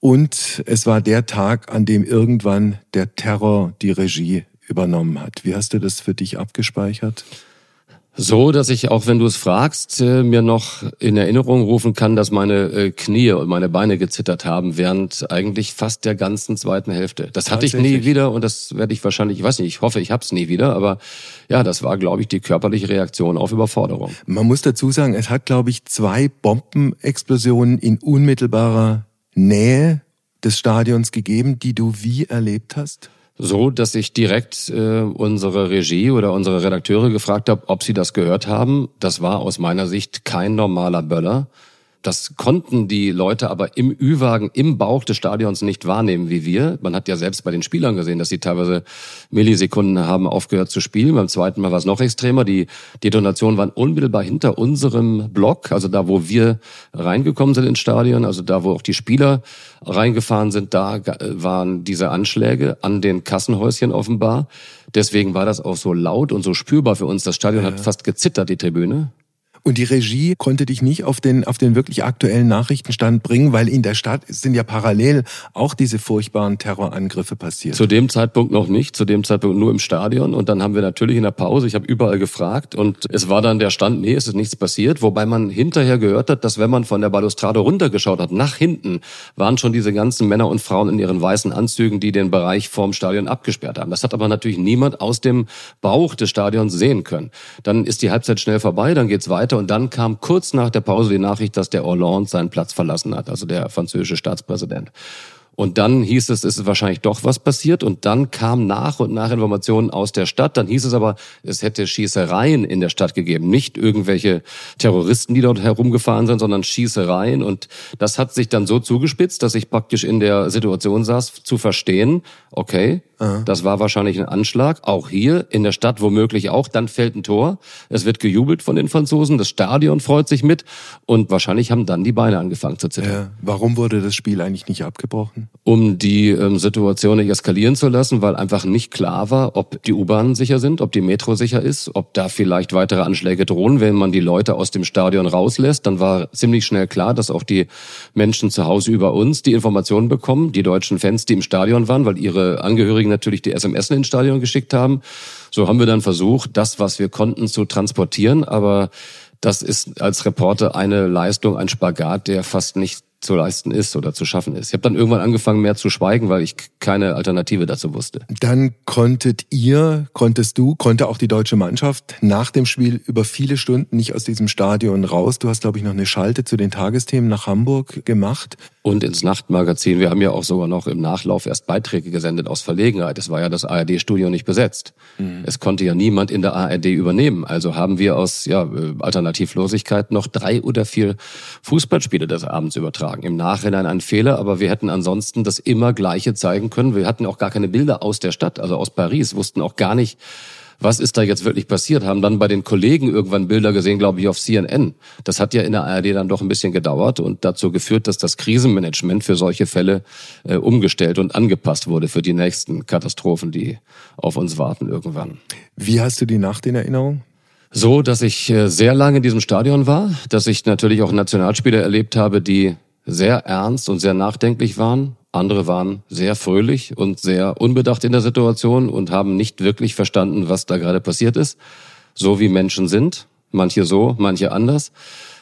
Und es war der Tag, an dem irgendwann der Terror die Regie übernommen hat. Wie hast du das für dich abgespeichert? So, dass ich auch, wenn du es fragst, äh, mir noch in Erinnerung rufen kann, dass meine äh, Knie und meine Beine gezittert haben während eigentlich fast der ganzen zweiten Hälfte. Das hatte ich nie wieder und das werde ich wahrscheinlich, ich weiß nicht, ich hoffe, ich hab's nie wieder, aber ja, das war, glaube ich, die körperliche Reaktion auf Überforderung. Man muss dazu sagen, es hat, glaube ich, zwei Bombenexplosionen in unmittelbarer Nähe des Stadions gegeben, die du wie erlebt hast? So, dass ich direkt äh, unsere Regie oder unsere Redakteure gefragt habe, ob sie das gehört haben. Das war aus meiner Sicht kein normaler Böller. Das konnten die Leute aber im Ü-Wagen, im Bauch des Stadions nicht wahrnehmen wie wir. Man hat ja selbst bei den Spielern gesehen, dass sie teilweise Millisekunden haben aufgehört zu spielen. Beim zweiten Mal war es noch extremer. Die Detonationen waren unmittelbar hinter unserem Block, also da, wo wir reingekommen sind ins Stadion, also da, wo auch die Spieler reingefahren sind, da waren diese Anschläge an den Kassenhäuschen offenbar. Deswegen war das auch so laut und so spürbar für uns. Das Stadion ja. hat fast gezittert, die Tribüne. Und die Regie konnte dich nicht auf den, auf den wirklich aktuellen Nachrichtenstand bringen, weil in der Stadt sind ja parallel auch diese furchtbaren Terrorangriffe passiert. Zu dem Zeitpunkt noch nicht, zu dem Zeitpunkt nur im Stadion. Und dann haben wir natürlich in der Pause, ich habe überall gefragt und es war dann der Stand, nee, es ist nichts passiert. Wobei man hinterher gehört hat, dass wenn man von der Balustrade runtergeschaut hat, nach hinten, waren schon diese ganzen Männer und Frauen in ihren weißen Anzügen, die den Bereich vorm Stadion abgesperrt haben. Das hat aber natürlich niemand aus dem Bauch des Stadions sehen können. Dann ist die Halbzeit schnell vorbei, dann geht's weiter weiter. Und dann kam kurz nach der Pause die Nachricht, dass der Hollande seinen Platz verlassen hat, also der französische Staatspräsident. Und dann hieß es, es ist wahrscheinlich doch was passiert. Und dann kam nach und nach Informationen aus der Stadt. Dann hieß es aber, es hätte Schießereien in der Stadt gegeben. Nicht irgendwelche Terroristen, die dort herumgefahren sind, sondern Schießereien. Und das hat sich dann so zugespitzt, dass ich praktisch in der Situation saß, zu verstehen, okay, das war wahrscheinlich ein Anschlag. Auch hier in der Stadt womöglich auch. Dann fällt ein Tor. Es wird gejubelt von den Franzosen. Das Stadion freut sich mit. Und wahrscheinlich haben dann die Beine angefangen zu zittern. Ja. Warum wurde das Spiel eigentlich nicht abgebrochen? Um die ähm, Situation nicht eskalieren zu lassen, weil einfach nicht klar war, ob die U-Bahnen sicher sind, ob die Metro sicher ist, ob da vielleicht weitere Anschläge drohen, wenn man die Leute aus dem Stadion rauslässt. Dann war ziemlich schnell klar, dass auch die Menschen zu Hause über uns die Informationen bekommen, die deutschen Fans, die im Stadion waren, weil ihre Angehörigen natürlich die SMS ins Stadion geschickt haben. So haben wir dann versucht, das, was wir konnten, zu transportieren. Aber das ist als Reporter eine Leistung, ein Spagat, der fast nicht zu leisten ist oder zu schaffen ist. Ich habe dann irgendwann angefangen, mehr zu schweigen, weil ich keine Alternative dazu wusste. Dann konntet ihr, konntest du, konnte auch die deutsche Mannschaft nach dem Spiel über viele Stunden nicht aus diesem Stadion raus. Du hast, glaube ich, noch eine Schalte zu den Tagesthemen nach Hamburg gemacht. Und ins Nachtmagazin. Wir haben ja auch sogar noch im Nachlauf erst Beiträge gesendet aus Verlegenheit. Es war ja das ARD-Studio nicht besetzt. Mhm. Es konnte ja niemand in der ARD übernehmen. Also haben wir aus ja, äh, Alternativlosigkeit noch drei oder vier Fußballspiele des Abends übertragen sagen. Im Nachhinein ein Fehler, aber wir hätten ansonsten das immer Gleiche zeigen können. Wir hatten auch gar keine Bilder aus der Stadt, also aus Paris, wussten auch gar nicht, was ist da jetzt wirklich passiert, haben dann bei den Kollegen irgendwann Bilder gesehen, glaube ich, auf CNN. Das hat ja in der ARD dann doch ein bisschen gedauert und dazu geführt, dass das Krisenmanagement für solche Fälle äh, umgestellt und angepasst wurde für die nächsten Katastrophen, die auf uns warten irgendwann. Wie hast du die Nacht in Erinnerung? So, dass ich äh, sehr lange in diesem Stadion war, dass ich natürlich auch Nationalspieler erlebt habe, die sehr ernst und sehr nachdenklich waren. Andere waren sehr fröhlich und sehr unbedacht in der Situation und haben nicht wirklich verstanden, was da gerade passiert ist. So wie Menschen sind. Manche so, manche anders.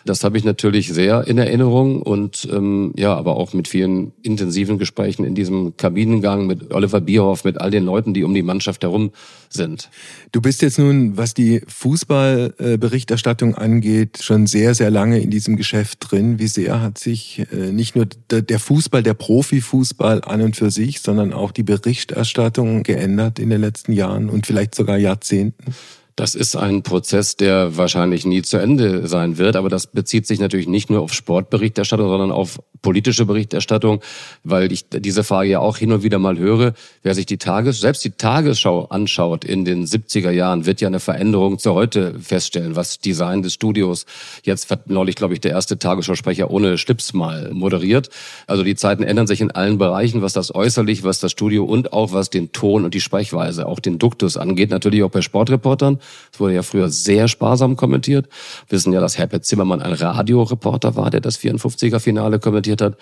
Das habe ich natürlich sehr in Erinnerung und ähm, ja, aber auch mit vielen intensiven Gesprächen in diesem Kabinengang mit Oliver Bierhoff, mit all den Leuten, die um die Mannschaft herum sind. Du bist jetzt nun, was die Fußballberichterstattung angeht, schon sehr, sehr lange in diesem Geschäft drin. Wie sehr hat sich äh, nicht nur der Fußball, der Profifußball an und für sich, sondern auch die Berichterstattung geändert in den letzten Jahren und vielleicht sogar Jahrzehnten? Das ist ein Prozess, der wahrscheinlich nie zu Ende sein wird, aber das bezieht sich natürlich nicht nur auf Sportberichterstattung, sondern auf politische Berichterstattung, weil ich diese Frage ja auch hin und wieder mal höre. Wer sich die Tages, selbst die Tagesschau anschaut in den 70er Jahren, wird ja eine Veränderung zu heute feststellen, was Design des Studios jetzt neulich, glaube ich, der erste Tagesschausprecher ohne Schlips mal moderiert. Also die Zeiten ändern sich in allen Bereichen, was das äußerlich, was das Studio und auch was den Ton und die Sprechweise, auch den Duktus angeht. Natürlich auch bei Sportreportern. Es wurde ja früher sehr sparsam kommentiert. Wir wissen ja, dass Herbert Zimmermann ein Radioreporter war, der das 54er-Finale kommentiert hat.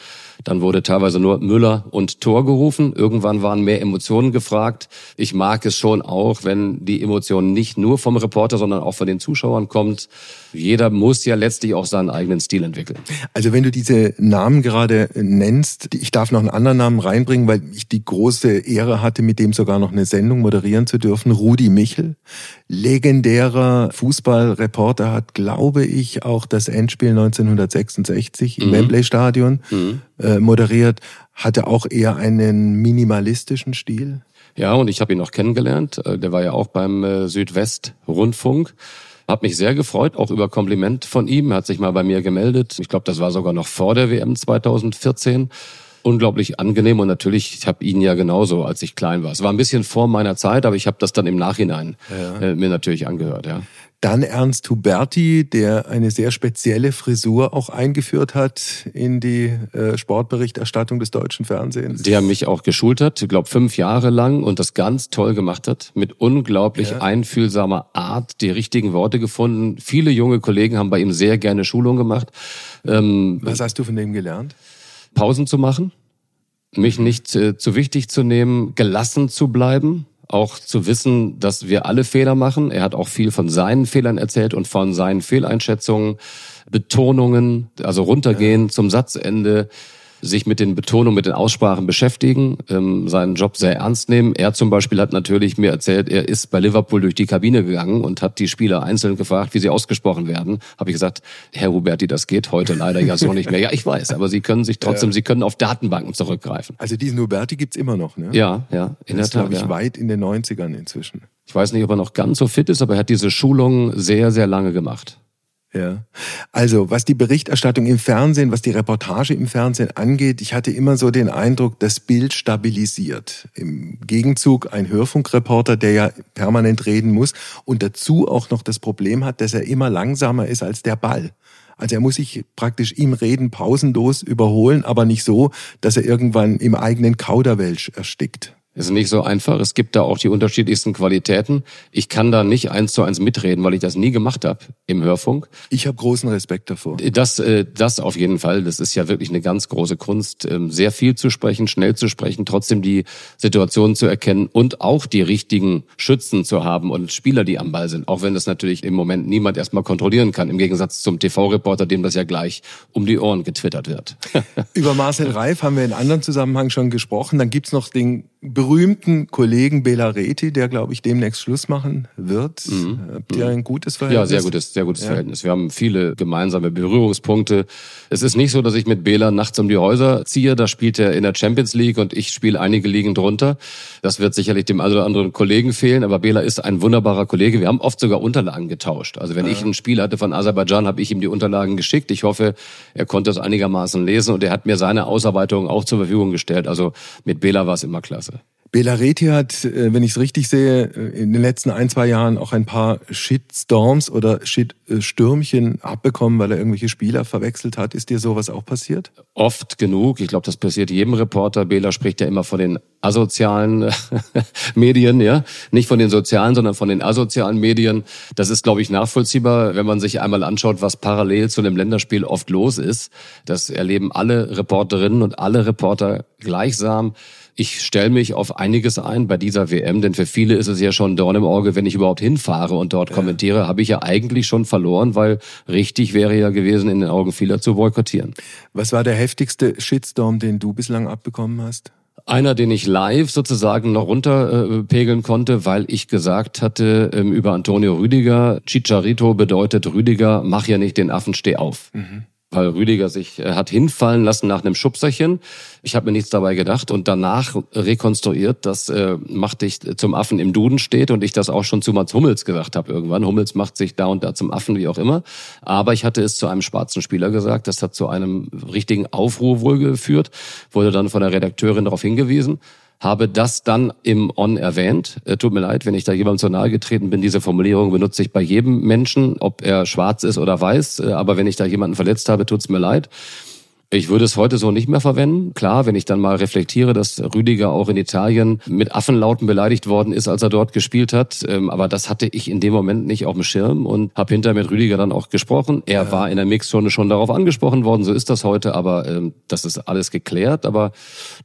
Dann wurde teilweise nur Müller und Tor gerufen. Irgendwann waren mehr Emotionen gefragt. Ich mag es schon auch, wenn die Emotion nicht nur vom Reporter, sondern auch von den Zuschauern kommt. Jeder muss ja letztlich auch seinen eigenen Stil entwickeln. Also wenn du diese Namen gerade nennst, ich darf noch einen anderen Namen reinbringen, weil ich die große Ehre hatte, mit dem sogar noch eine Sendung moderieren zu dürfen. Rudi Michel, legendärer Fußballreporter, hat, glaube ich, auch das Endspiel 1966 im mhm. Wembley Stadion mhm. äh, moderiert, hatte auch eher einen minimalistischen Stil. Ja, und ich habe ihn auch kennengelernt. Äh, der war ja auch beim äh, Südwest-Rundfunk. Hab mich sehr gefreut, auch über Kompliment von ihm. Er hat sich mal bei mir gemeldet. Ich glaube, das war sogar noch vor der WM 2014 unglaublich angenehm und natürlich, ich habe ihn ja genauso, als ich klein war. Es war ein bisschen vor meiner Zeit, aber ich habe das dann im Nachhinein ja. äh, mir natürlich angehört. Ja. Dann Ernst Huberti, der eine sehr spezielle Frisur auch eingeführt hat in die äh, Sportberichterstattung des deutschen Fernsehens. Der mich auch geschult hat, ich glaube fünf Jahre lang und das ganz toll gemacht hat, mit unglaublich ja. einfühlsamer Art die richtigen Worte gefunden. Viele junge Kollegen haben bei ihm sehr gerne Schulung gemacht. Ähm, Was hast du von dem gelernt? Pausen zu machen, mich nicht äh, zu wichtig zu nehmen, gelassen zu bleiben auch zu wissen, dass wir alle Fehler machen. Er hat auch viel von seinen Fehlern erzählt und von seinen Fehleinschätzungen, Betonungen, also runtergehen ja. zum Satzende sich mit den Betonungen, mit den Aussprachen beschäftigen, ähm, seinen Job sehr ernst nehmen. Er zum Beispiel hat natürlich mir erzählt, er ist bei Liverpool durch die Kabine gegangen und hat die Spieler einzeln gefragt, wie sie ausgesprochen werden. Habe ich gesagt, Herr Huberti, das geht heute leider ja so nicht mehr. Ja, ich weiß, aber Sie können sich trotzdem, ja. Sie können auf Datenbanken zurückgreifen. Also diesen Huberti gibt's immer noch, ne? Ja, ja. In das der Tat, ich, ja. weit in den 90ern inzwischen. Ich weiß nicht, ob er noch ganz so fit ist, aber er hat diese Schulung sehr, sehr lange gemacht. Ja. Also, was die Berichterstattung im Fernsehen, was die Reportage im Fernsehen angeht, ich hatte immer so den Eindruck, das Bild stabilisiert. Im Gegenzug ein Hörfunkreporter, der ja permanent reden muss und dazu auch noch das Problem hat, dass er immer langsamer ist als der Ball. Also er muss sich praktisch im Reden pausenlos überholen, aber nicht so, dass er irgendwann im eigenen Kauderwelsch erstickt ist nicht so einfach. Es gibt da auch die unterschiedlichsten Qualitäten. Ich kann da nicht eins zu eins mitreden, weil ich das nie gemacht habe im Hörfunk. Ich habe großen Respekt davor. Das, äh, das auf jeden Fall. Das ist ja wirklich eine ganz große Kunst, ähm, sehr viel zu sprechen, schnell zu sprechen, trotzdem die Situation zu erkennen und auch die richtigen Schützen zu haben und Spieler, die am Ball sind. Auch wenn das natürlich im Moment niemand erstmal kontrollieren kann, im Gegensatz zum TV-Reporter, dem das ja gleich um die Ohren getwittert wird. Über Marcel Reif haben wir in anderen Zusammenhang schon gesprochen. Dann gibt's noch den berühmten Kollegen Bela Reti, der, glaube ich, demnächst Schluss machen wird. Mhm. Habt ihr ein gutes Verhältnis? Ja, sehr gutes, sehr gutes ja. Verhältnis. Wir haben viele gemeinsame Berührungspunkte. Es ist nicht so, dass ich mit Bela nachts um die Häuser ziehe. Da spielt er in der Champions League und ich spiele einige Ligen drunter. Das wird sicherlich dem einen oder anderen Kollegen fehlen, aber Bela ist ein wunderbarer Kollege. Wir haben oft sogar Unterlagen getauscht. Also wenn ja. ich ein Spiel hatte von Aserbaidschan, habe ich ihm die Unterlagen geschickt. Ich hoffe, er konnte es einigermaßen lesen und er hat mir seine Ausarbeitung auch zur Verfügung gestellt. Also mit Bela war es immer klasse. Belareti hat, äh, wenn ich es richtig sehe, äh, in den letzten ein, zwei Jahren auch ein paar Shitstorms oder Shitstürmchen abbekommen, weil er irgendwelche Spieler verwechselt hat. Ist dir sowas auch passiert? Oft genug. Ich glaube, das passiert jedem Reporter. Bela spricht ja immer von den asozialen Medien, ja. Nicht von den sozialen, sondern von den asozialen Medien. Das ist, glaube ich, nachvollziehbar, wenn man sich einmal anschaut, was parallel zu einem Länderspiel oft los ist. Das erleben alle Reporterinnen und alle Reporter gleichsam ich stelle mich auf einiges ein bei dieser WM, denn für viele ist es ja schon Dorn im Auge, wenn ich überhaupt hinfahre und dort kommentiere, habe ich ja eigentlich schon verloren, weil richtig wäre ja gewesen, in den Augen vieler zu boykottieren. Was war der heftigste Shitstorm, den du bislang abbekommen hast? Einer, den ich live sozusagen noch runterpegeln konnte, weil ich gesagt hatte ähm, über Antonio Rüdiger, Chicharito bedeutet Rüdiger, mach ja nicht den Affen, steh auf. Mhm. Weil Rüdiger sich äh, hat hinfallen lassen nach einem Schubserchen. Ich habe mir nichts dabei gedacht und danach rekonstruiert, dass äh, macht dich zum Affen im Duden steht und ich das auch schon zu Mats Hummels gesagt habe irgendwann. Hummels macht sich da und da zum Affen, wie auch immer. Aber ich hatte es zu einem schwarzen Spieler gesagt. Das hat zu einem richtigen Aufruhr wohl geführt. Wurde dann von der Redakteurin darauf hingewiesen habe das dann im On erwähnt. Äh, tut mir leid, wenn ich da jemandem zu nahe getreten bin. Diese Formulierung benutze ich bei jedem Menschen, ob er schwarz ist oder weiß. Äh, aber wenn ich da jemanden verletzt habe, tut's mir leid. Ich würde es heute so nicht mehr verwenden. Klar, wenn ich dann mal reflektiere, dass Rüdiger auch in Italien mit Affenlauten beleidigt worden ist, als er dort gespielt hat. Ähm, aber das hatte ich in dem Moment nicht auf dem Schirm und habe hinterher mit Rüdiger dann auch gesprochen. Er ja. war in der Mixzone schon darauf angesprochen worden, so ist das heute, aber ähm, das ist alles geklärt. Aber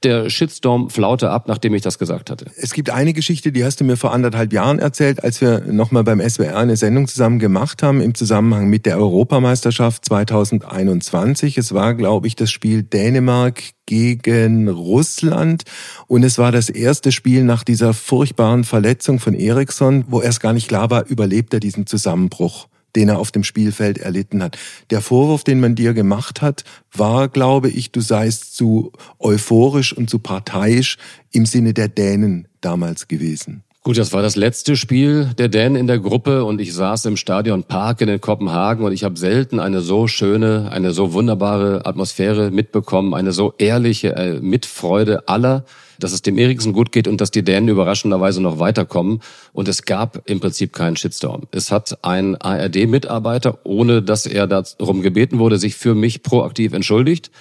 der Shitstorm flaute ab, nachdem ich das gesagt hatte. Es gibt eine Geschichte, die hast du mir vor anderthalb Jahren erzählt, als wir nochmal beim SWR eine Sendung zusammen gemacht haben im Zusammenhang mit der Europameisterschaft 2021. Es war, glaube ich, ich das Spiel Dänemark gegen Russland und es war das erste Spiel nach dieser furchtbaren Verletzung von Eriksson, wo erst gar nicht klar war, überlebt er diesen Zusammenbruch den er auf dem Spielfeld erlitten hat. Der Vorwurf, den man dir gemacht hat, war, glaube ich, du seist zu euphorisch und zu parteiisch im Sinne der Dänen damals gewesen. Gut, das war das letzte Spiel der Dänen in der Gruppe und ich saß im Stadion Parken in Kopenhagen und ich habe selten eine so schöne, eine so wunderbare Atmosphäre mitbekommen, eine so ehrliche äh, Mitfreude aller, dass es dem Eriksen gut geht und dass die Dänen überraschenderweise noch weiterkommen. Und es gab im Prinzip keinen Shitstorm. Es hat ein ARD-Mitarbeiter, ohne dass er darum gebeten wurde, sich für mich proaktiv entschuldigt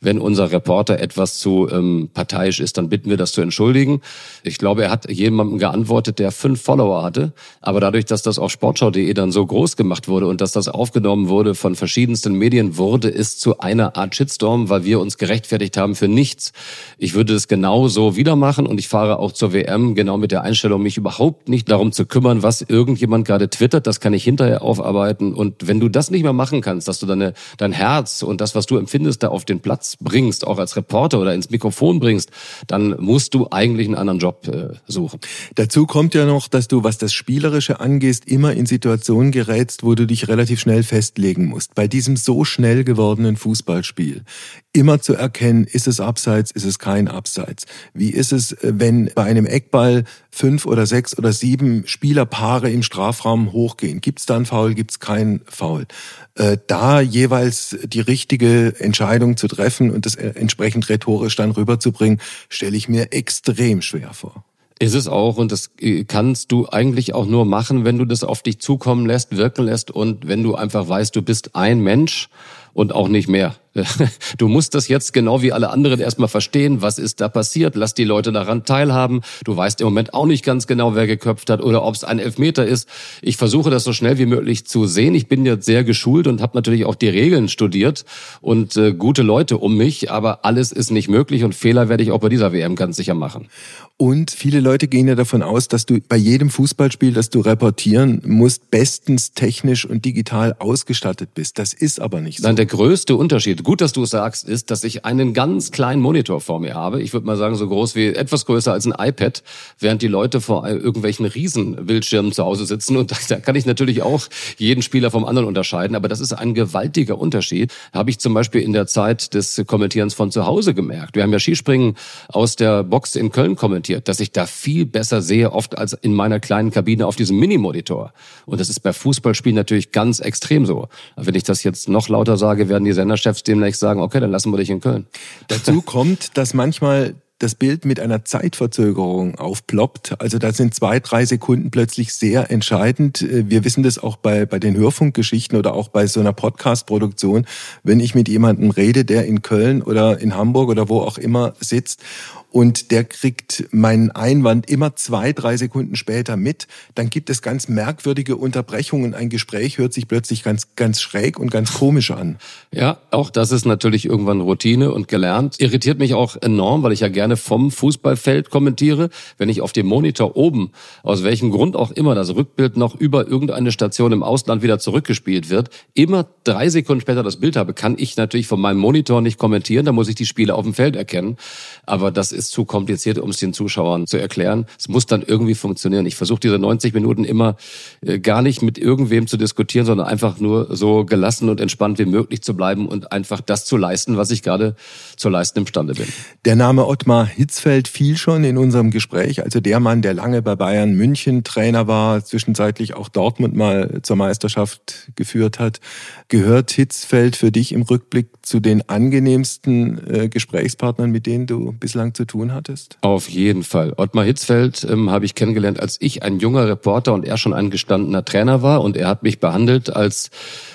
wenn unser Reporter etwas zu ähm, parteiisch ist, dann bitten wir das zu entschuldigen. Ich glaube, er hat jemandem geantwortet, der fünf Follower hatte. Aber dadurch, dass das auf sportschau.de dann so groß gemacht wurde und dass das aufgenommen wurde von verschiedensten Medien, wurde es zu einer Art Shitstorm, weil wir uns gerechtfertigt haben für nichts. Ich würde es genau so wieder machen und ich fahre auch zur WM genau mit der Einstellung, mich überhaupt nicht darum zu kümmern, was irgendjemand gerade twittert. Das kann ich hinterher aufarbeiten. Und wenn du das nicht mehr machen kannst, dass du deine, dein Herz und das, was du empfindest, da auf den Platz bringst, auch als Reporter oder ins Mikrofon bringst, dann musst du eigentlich einen anderen Job äh, suchen. Dazu kommt ja noch, dass du, was das Spielerische angeht, immer in Situationen gerätst, wo du dich relativ schnell festlegen musst. Bei diesem so schnell gewordenen Fußballspiel immer zu erkennen, ist es abseits, ist es kein abseits. Wie ist es, äh, wenn bei einem Eckball fünf oder sechs oder sieben Spielerpaare im Strafraum hochgehen? Gibt es da einen Foul, gibt es keinen Foul? Äh, da jeweils die richtige Entscheidung zu treffen und das äh, entsprechend rhetorisch dann rüberzubringen, stelle ich mir extrem schwer vor. Ist es auch und das kannst du eigentlich auch nur machen, wenn du das auf dich zukommen lässt, wirken lässt und wenn du einfach weißt, du bist ein Mensch und auch nicht mehr. Du musst das jetzt genau wie alle anderen erstmal verstehen, was ist da passiert. Lass die Leute daran teilhaben. Du weißt im Moment auch nicht ganz genau, wer geköpft hat oder ob es ein Elfmeter ist. Ich versuche das so schnell wie möglich zu sehen. Ich bin jetzt sehr geschult und habe natürlich auch die Regeln studiert und äh, gute Leute um mich, aber alles ist nicht möglich und Fehler werde ich auch bei dieser WM ganz sicher machen. Und viele Leute gehen ja davon aus, dass du bei jedem Fußballspiel, das du reportieren musst, bestens technisch und digital ausgestattet bist. Das ist aber nicht so. Nein, der größte Unterschied, gut, dass du es sagst, ist, dass ich einen ganz kleinen Monitor vor mir habe. Ich würde mal sagen, so groß wie, etwas größer als ein iPad, während die Leute vor irgendwelchen Riesenbildschirmen zu Hause sitzen. Und da kann ich natürlich auch jeden Spieler vom anderen unterscheiden. Aber das ist ein gewaltiger Unterschied. Habe ich zum Beispiel in der Zeit des Kommentierens von zu Hause gemerkt. Wir haben ja Skispringen aus der Box in Köln kommentiert dass ich da viel besser sehe, oft als in meiner kleinen Kabine auf diesem Minimonitor. Und das ist bei Fußballspielen natürlich ganz extrem so. Wenn ich das jetzt noch lauter sage, werden die Senderchefs demnächst sagen, okay, dann lassen wir dich in Köln. Dazu kommt, dass manchmal das Bild mit einer Zeitverzögerung aufploppt. Also da sind zwei, drei Sekunden plötzlich sehr entscheidend. Wir wissen das auch bei, bei den Hörfunkgeschichten oder auch bei so einer Podcast-Produktion, wenn ich mit jemandem rede, der in Köln oder in Hamburg oder wo auch immer sitzt und der kriegt meinen Einwand immer zwei, drei Sekunden später mit, dann gibt es ganz merkwürdige Unterbrechungen. Ein Gespräch hört sich plötzlich ganz, ganz schräg und ganz komisch an. Ja, auch das ist natürlich irgendwann Routine und gelernt. Irritiert mich auch enorm, weil ich ja gerne vom Fußballfeld kommentiere. Wenn ich auf dem Monitor oben, aus welchem Grund auch immer, das Rückbild noch über irgendeine Station im Ausland wieder zurückgespielt wird, immer drei Sekunden später das Bild habe, kann ich natürlich von meinem Monitor nicht kommentieren. Da muss ich die Spiele auf dem Feld erkennen. Aber das ist zu kompliziert, um es den Zuschauern zu erklären. Es muss dann irgendwie funktionieren. Ich versuche diese 90 Minuten immer äh, gar nicht mit irgendwem zu diskutieren, sondern einfach nur so gelassen und entspannt wie möglich zu bleiben und einfach das zu leisten, was ich gerade zu leisten imstande bin. Der Name Ottmar Hitzfeld fiel schon in unserem Gespräch. Also der Mann, der lange bei Bayern München Trainer war, zwischenzeitlich auch Dortmund mal zur Meisterschaft geführt hat. Gehört Hitzfeld für dich im Rückblick zu den angenehmsten äh, Gesprächspartnern, mit denen du bislang zu tun hattest? Auf jeden Fall. Ottmar Hitzfeld ähm, habe ich kennengelernt, als ich ein junger Reporter und er schon ein gestandener Trainer war und er hat mich behandelt als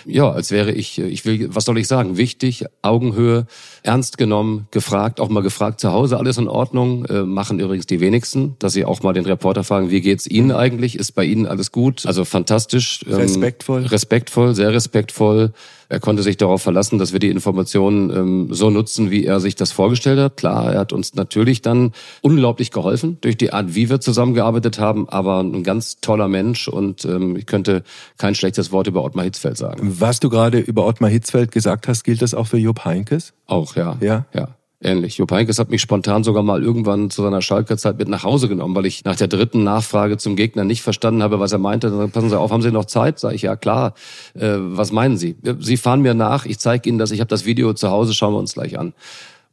ja, als wäre ich, äh, ich will, was soll ich sagen, wichtig, Augenhöhe, ernst genommen, gefragt, auch mal gefragt, zu Hause alles in Ordnung, äh, machen übrigens die wenigsten, dass sie auch mal den Reporter fragen, wie geht's Ihnen eigentlich, ist bei Ihnen alles gut? Also fantastisch. Ähm, respektvoll. Respektvoll, sehr respektvoll. Er konnte sich darauf verlassen, dass wir die Informationen ähm, so nutzen, wie er sich das vorgestellt hat. Klar, er hat uns natürlich dann unglaublich geholfen durch die Art, wie wir zusammengearbeitet haben, aber ein ganz toller Mensch und ähm, ich könnte kein schlechtes Wort über Ottmar Hitzfeld sagen. Was du gerade über Ottmar Hitzfeld gesagt hast, gilt das auch für Jupp Heinkes? Auch, ja. Ja? Ja ähnlich. Jupp Heynckes hat mich spontan sogar mal irgendwann zu seiner Schalker Zeit mit nach Hause genommen, weil ich nach der dritten Nachfrage zum Gegner nicht verstanden habe, was er meinte. Dann passen Sie auf, haben Sie noch Zeit? Sag ich, ja klar. Äh, was meinen Sie? Sie fahren mir nach, ich zeige Ihnen das, ich habe das Video zu Hause, schauen wir uns gleich an.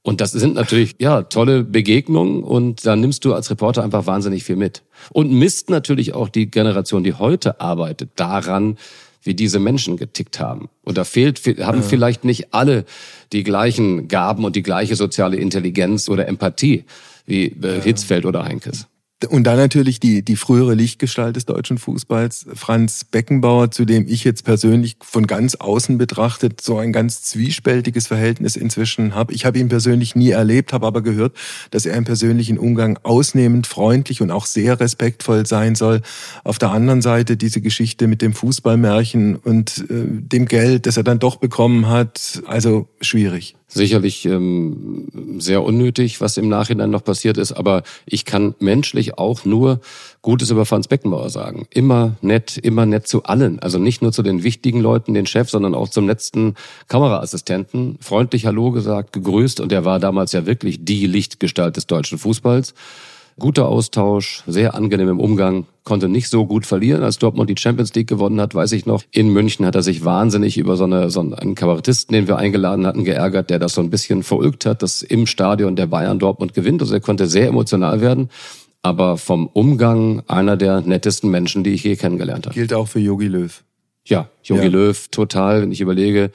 Und das sind natürlich ja tolle Begegnungen und da nimmst du als Reporter einfach wahnsinnig viel mit. Und misst natürlich auch die Generation, die heute arbeitet, daran, wie diese Menschen getickt haben. Und da fehlt, haben vielleicht nicht alle die gleichen Gaben und die gleiche soziale Intelligenz oder Empathie wie äh, Hitzfeld oder Heinkes. Und dann natürlich die, die frühere Lichtgestalt des deutschen Fußballs, Franz Beckenbauer, zu dem ich jetzt persönlich von ganz außen betrachtet so ein ganz zwiespältiges Verhältnis inzwischen habe. Ich habe ihn persönlich nie erlebt, habe aber gehört, dass er im persönlichen Umgang ausnehmend freundlich und auch sehr respektvoll sein soll. Auf der anderen Seite diese Geschichte mit dem Fußballmärchen und äh, dem Geld, das er dann doch bekommen hat, also schwierig sicherlich ähm, sehr unnötig, was im Nachhinein noch passiert ist, aber ich kann menschlich auch nur Gutes über Franz Beckenbauer sagen. Immer nett, immer nett zu allen. Also nicht nur zu den wichtigen Leuten, den Chef, sondern auch zum letzten Kameraassistenten. Freundlich Hallo gesagt, gegrüßt und er war damals ja wirklich die Lichtgestalt des deutschen Fußballs. Guter Austausch, sehr angenehm im Umgang, konnte nicht so gut verlieren. Als Dortmund die Champions League gewonnen hat, weiß ich noch, in München hat er sich wahnsinnig über so, eine, so einen Kabarettisten, den wir eingeladen hatten, geärgert, der das so ein bisschen verulgt hat, dass im Stadion der Bayern Dortmund gewinnt. Also er konnte sehr emotional werden. Aber vom Umgang einer der nettesten Menschen, die ich je kennengelernt habe. Gilt auch für Yogi Löw. Ja, Yogi ja. Löw, total. Wenn ich überlege,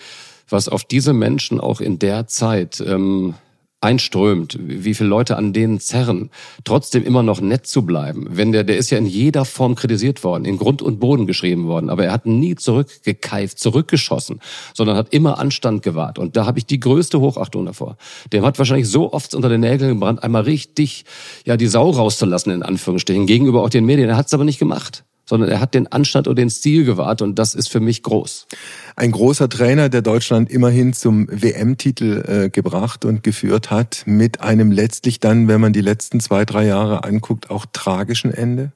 was auf diese Menschen auch in der Zeit ähm, einströmt, wie viele Leute an denen zerren, trotzdem immer noch nett zu bleiben. Wenn der, der ist ja in jeder Form kritisiert worden, in Grund und Boden geschrieben worden, aber er hat nie zurückgekeift, zurückgeschossen, sondern hat immer Anstand gewahrt. Und da habe ich die größte Hochachtung davor. Dem hat wahrscheinlich so oft unter den Nägeln gebrannt, einmal richtig ja die Sau rauszulassen, in Anführungsstrichen, gegenüber auch den Medien. Er hat es aber nicht gemacht sondern er hat den Anstand und den Stil gewahrt und das ist für mich groß. Ein großer Trainer, der Deutschland immerhin zum WM-Titel äh, gebracht und geführt hat, mit einem letztlich dann, wenn man die letzten zwei, drei Jahre anguckt, auch tragischen Ende?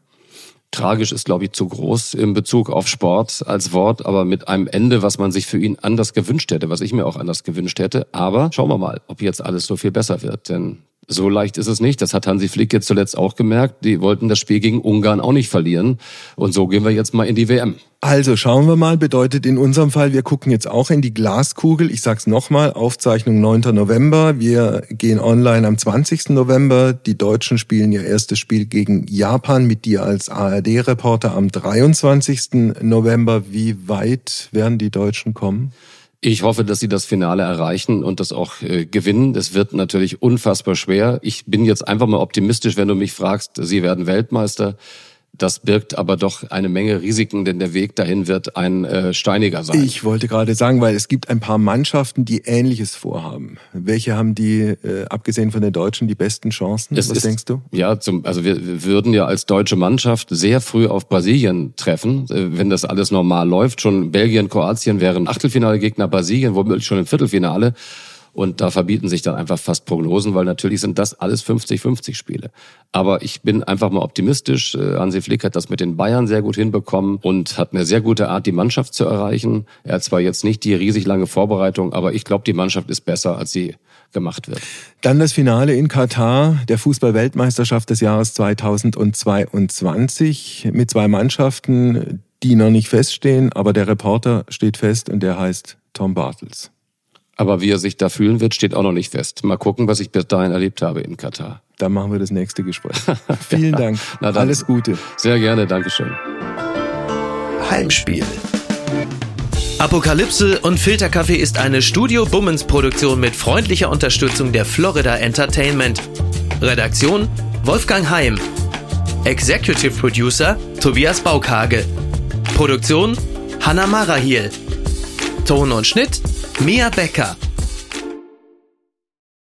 Tragisch ist, glaube ich, zu groß im Bezug auf Sport als Wort, aber mit einem Ende, was man sich für ihn anders gewünscht hätte, was ich mir auch anders gewünscht hätte. Aber schauen wir mal, ob jetzt alles so viel besser wird. Denn so leicht ist es nicht. Das hat Hansi Flick jetzt zuletzt auch gemerkt. Die wollten das Spiel gegen Ungarn auch nicht verlieren. Und so gehen wir jetzt mal in die WM. Also schauen wir mal, bedeutet in unserem Fall, wir gucken jetzt auch in die Glaskugel. Ich sag's nochmal, Aufzeichnung 9. November. Wir gehen online am 20. November. Die Deutschen spielen ihr erstes Spiel gegen Japan mit dir als ARD-Reporter am 23. November. Wie weit werden die Deutschen kommen? Ich hoffe, dass sie das Finale erreichen und das auch äh, gewinnen. Das wird natürlich unfassbar schwer. Ich bin jetzt einfach mal optimistisch, wenn du mich fragst, sie werden Weltmeister. Das birgt aber doch eine Menge Risiken, denn der Weg dahin wird ein äh, steiniger sein. Ich wollte gerade sagen, weil es gibt ein paar Mannschaften, die Ähnliches vorhaben. Welche haben die, äh, abgesehen von den Deutschen, die besten Chancen? Es Was ist, denkst du? Ja, zum, also wir, wir würden ja als deutsche Mannschaft sehr früh auf Brasilien treffen, äh, wenn das alles normal läuft. Schon Belgien, Kroatien wären Achtelfinale-Gegner, Brasilien womöglich schon im Viertelfinale. Und da verbieten sich dann einfach fast Prognosen, weil natürlich sind das alles 50-50 Spiele. Aber ich bin einfach mal optimistisch. Äh, Hansi Flick hat das mit den Bayern sehr gut hinbekommen und hat eine sehr gute Art, die Mannschaft zu erreichen. Er hat zwar jetzt nicht die riesig lange Vorbereitung, aber ich glaube, die Mannschaft ist besser, als sie gemacht wird. Dann das Finale in Katar der Fußball-Weltmeisterschaft des Jahres 2022 mit zwei Mannschaften, die noch nicht feststehen, aber der Reporter steht fest und der heißt Tom Bartels. Aber wie er sich da fühlen wird, steht auch noch nicht fest. Mal gucken, was ich bis dahin erlebt habe in Katar. Dann machen wir das nächste Gespräch. Vielen ja. Dank. Na dann, Alles Gute. Sehr gerne, Dankeschön. Heimspiel. Apokalypse und Filterkaffee ist eine Studio Bummens Produktion mit freundlicher Unterstützung der Florida Entertainment. Redaktion Wolfgang Heim. Executive Producer Tobias Baukage. Produktion Hanna Marahiel. Ton und Schnitt Mia Becker.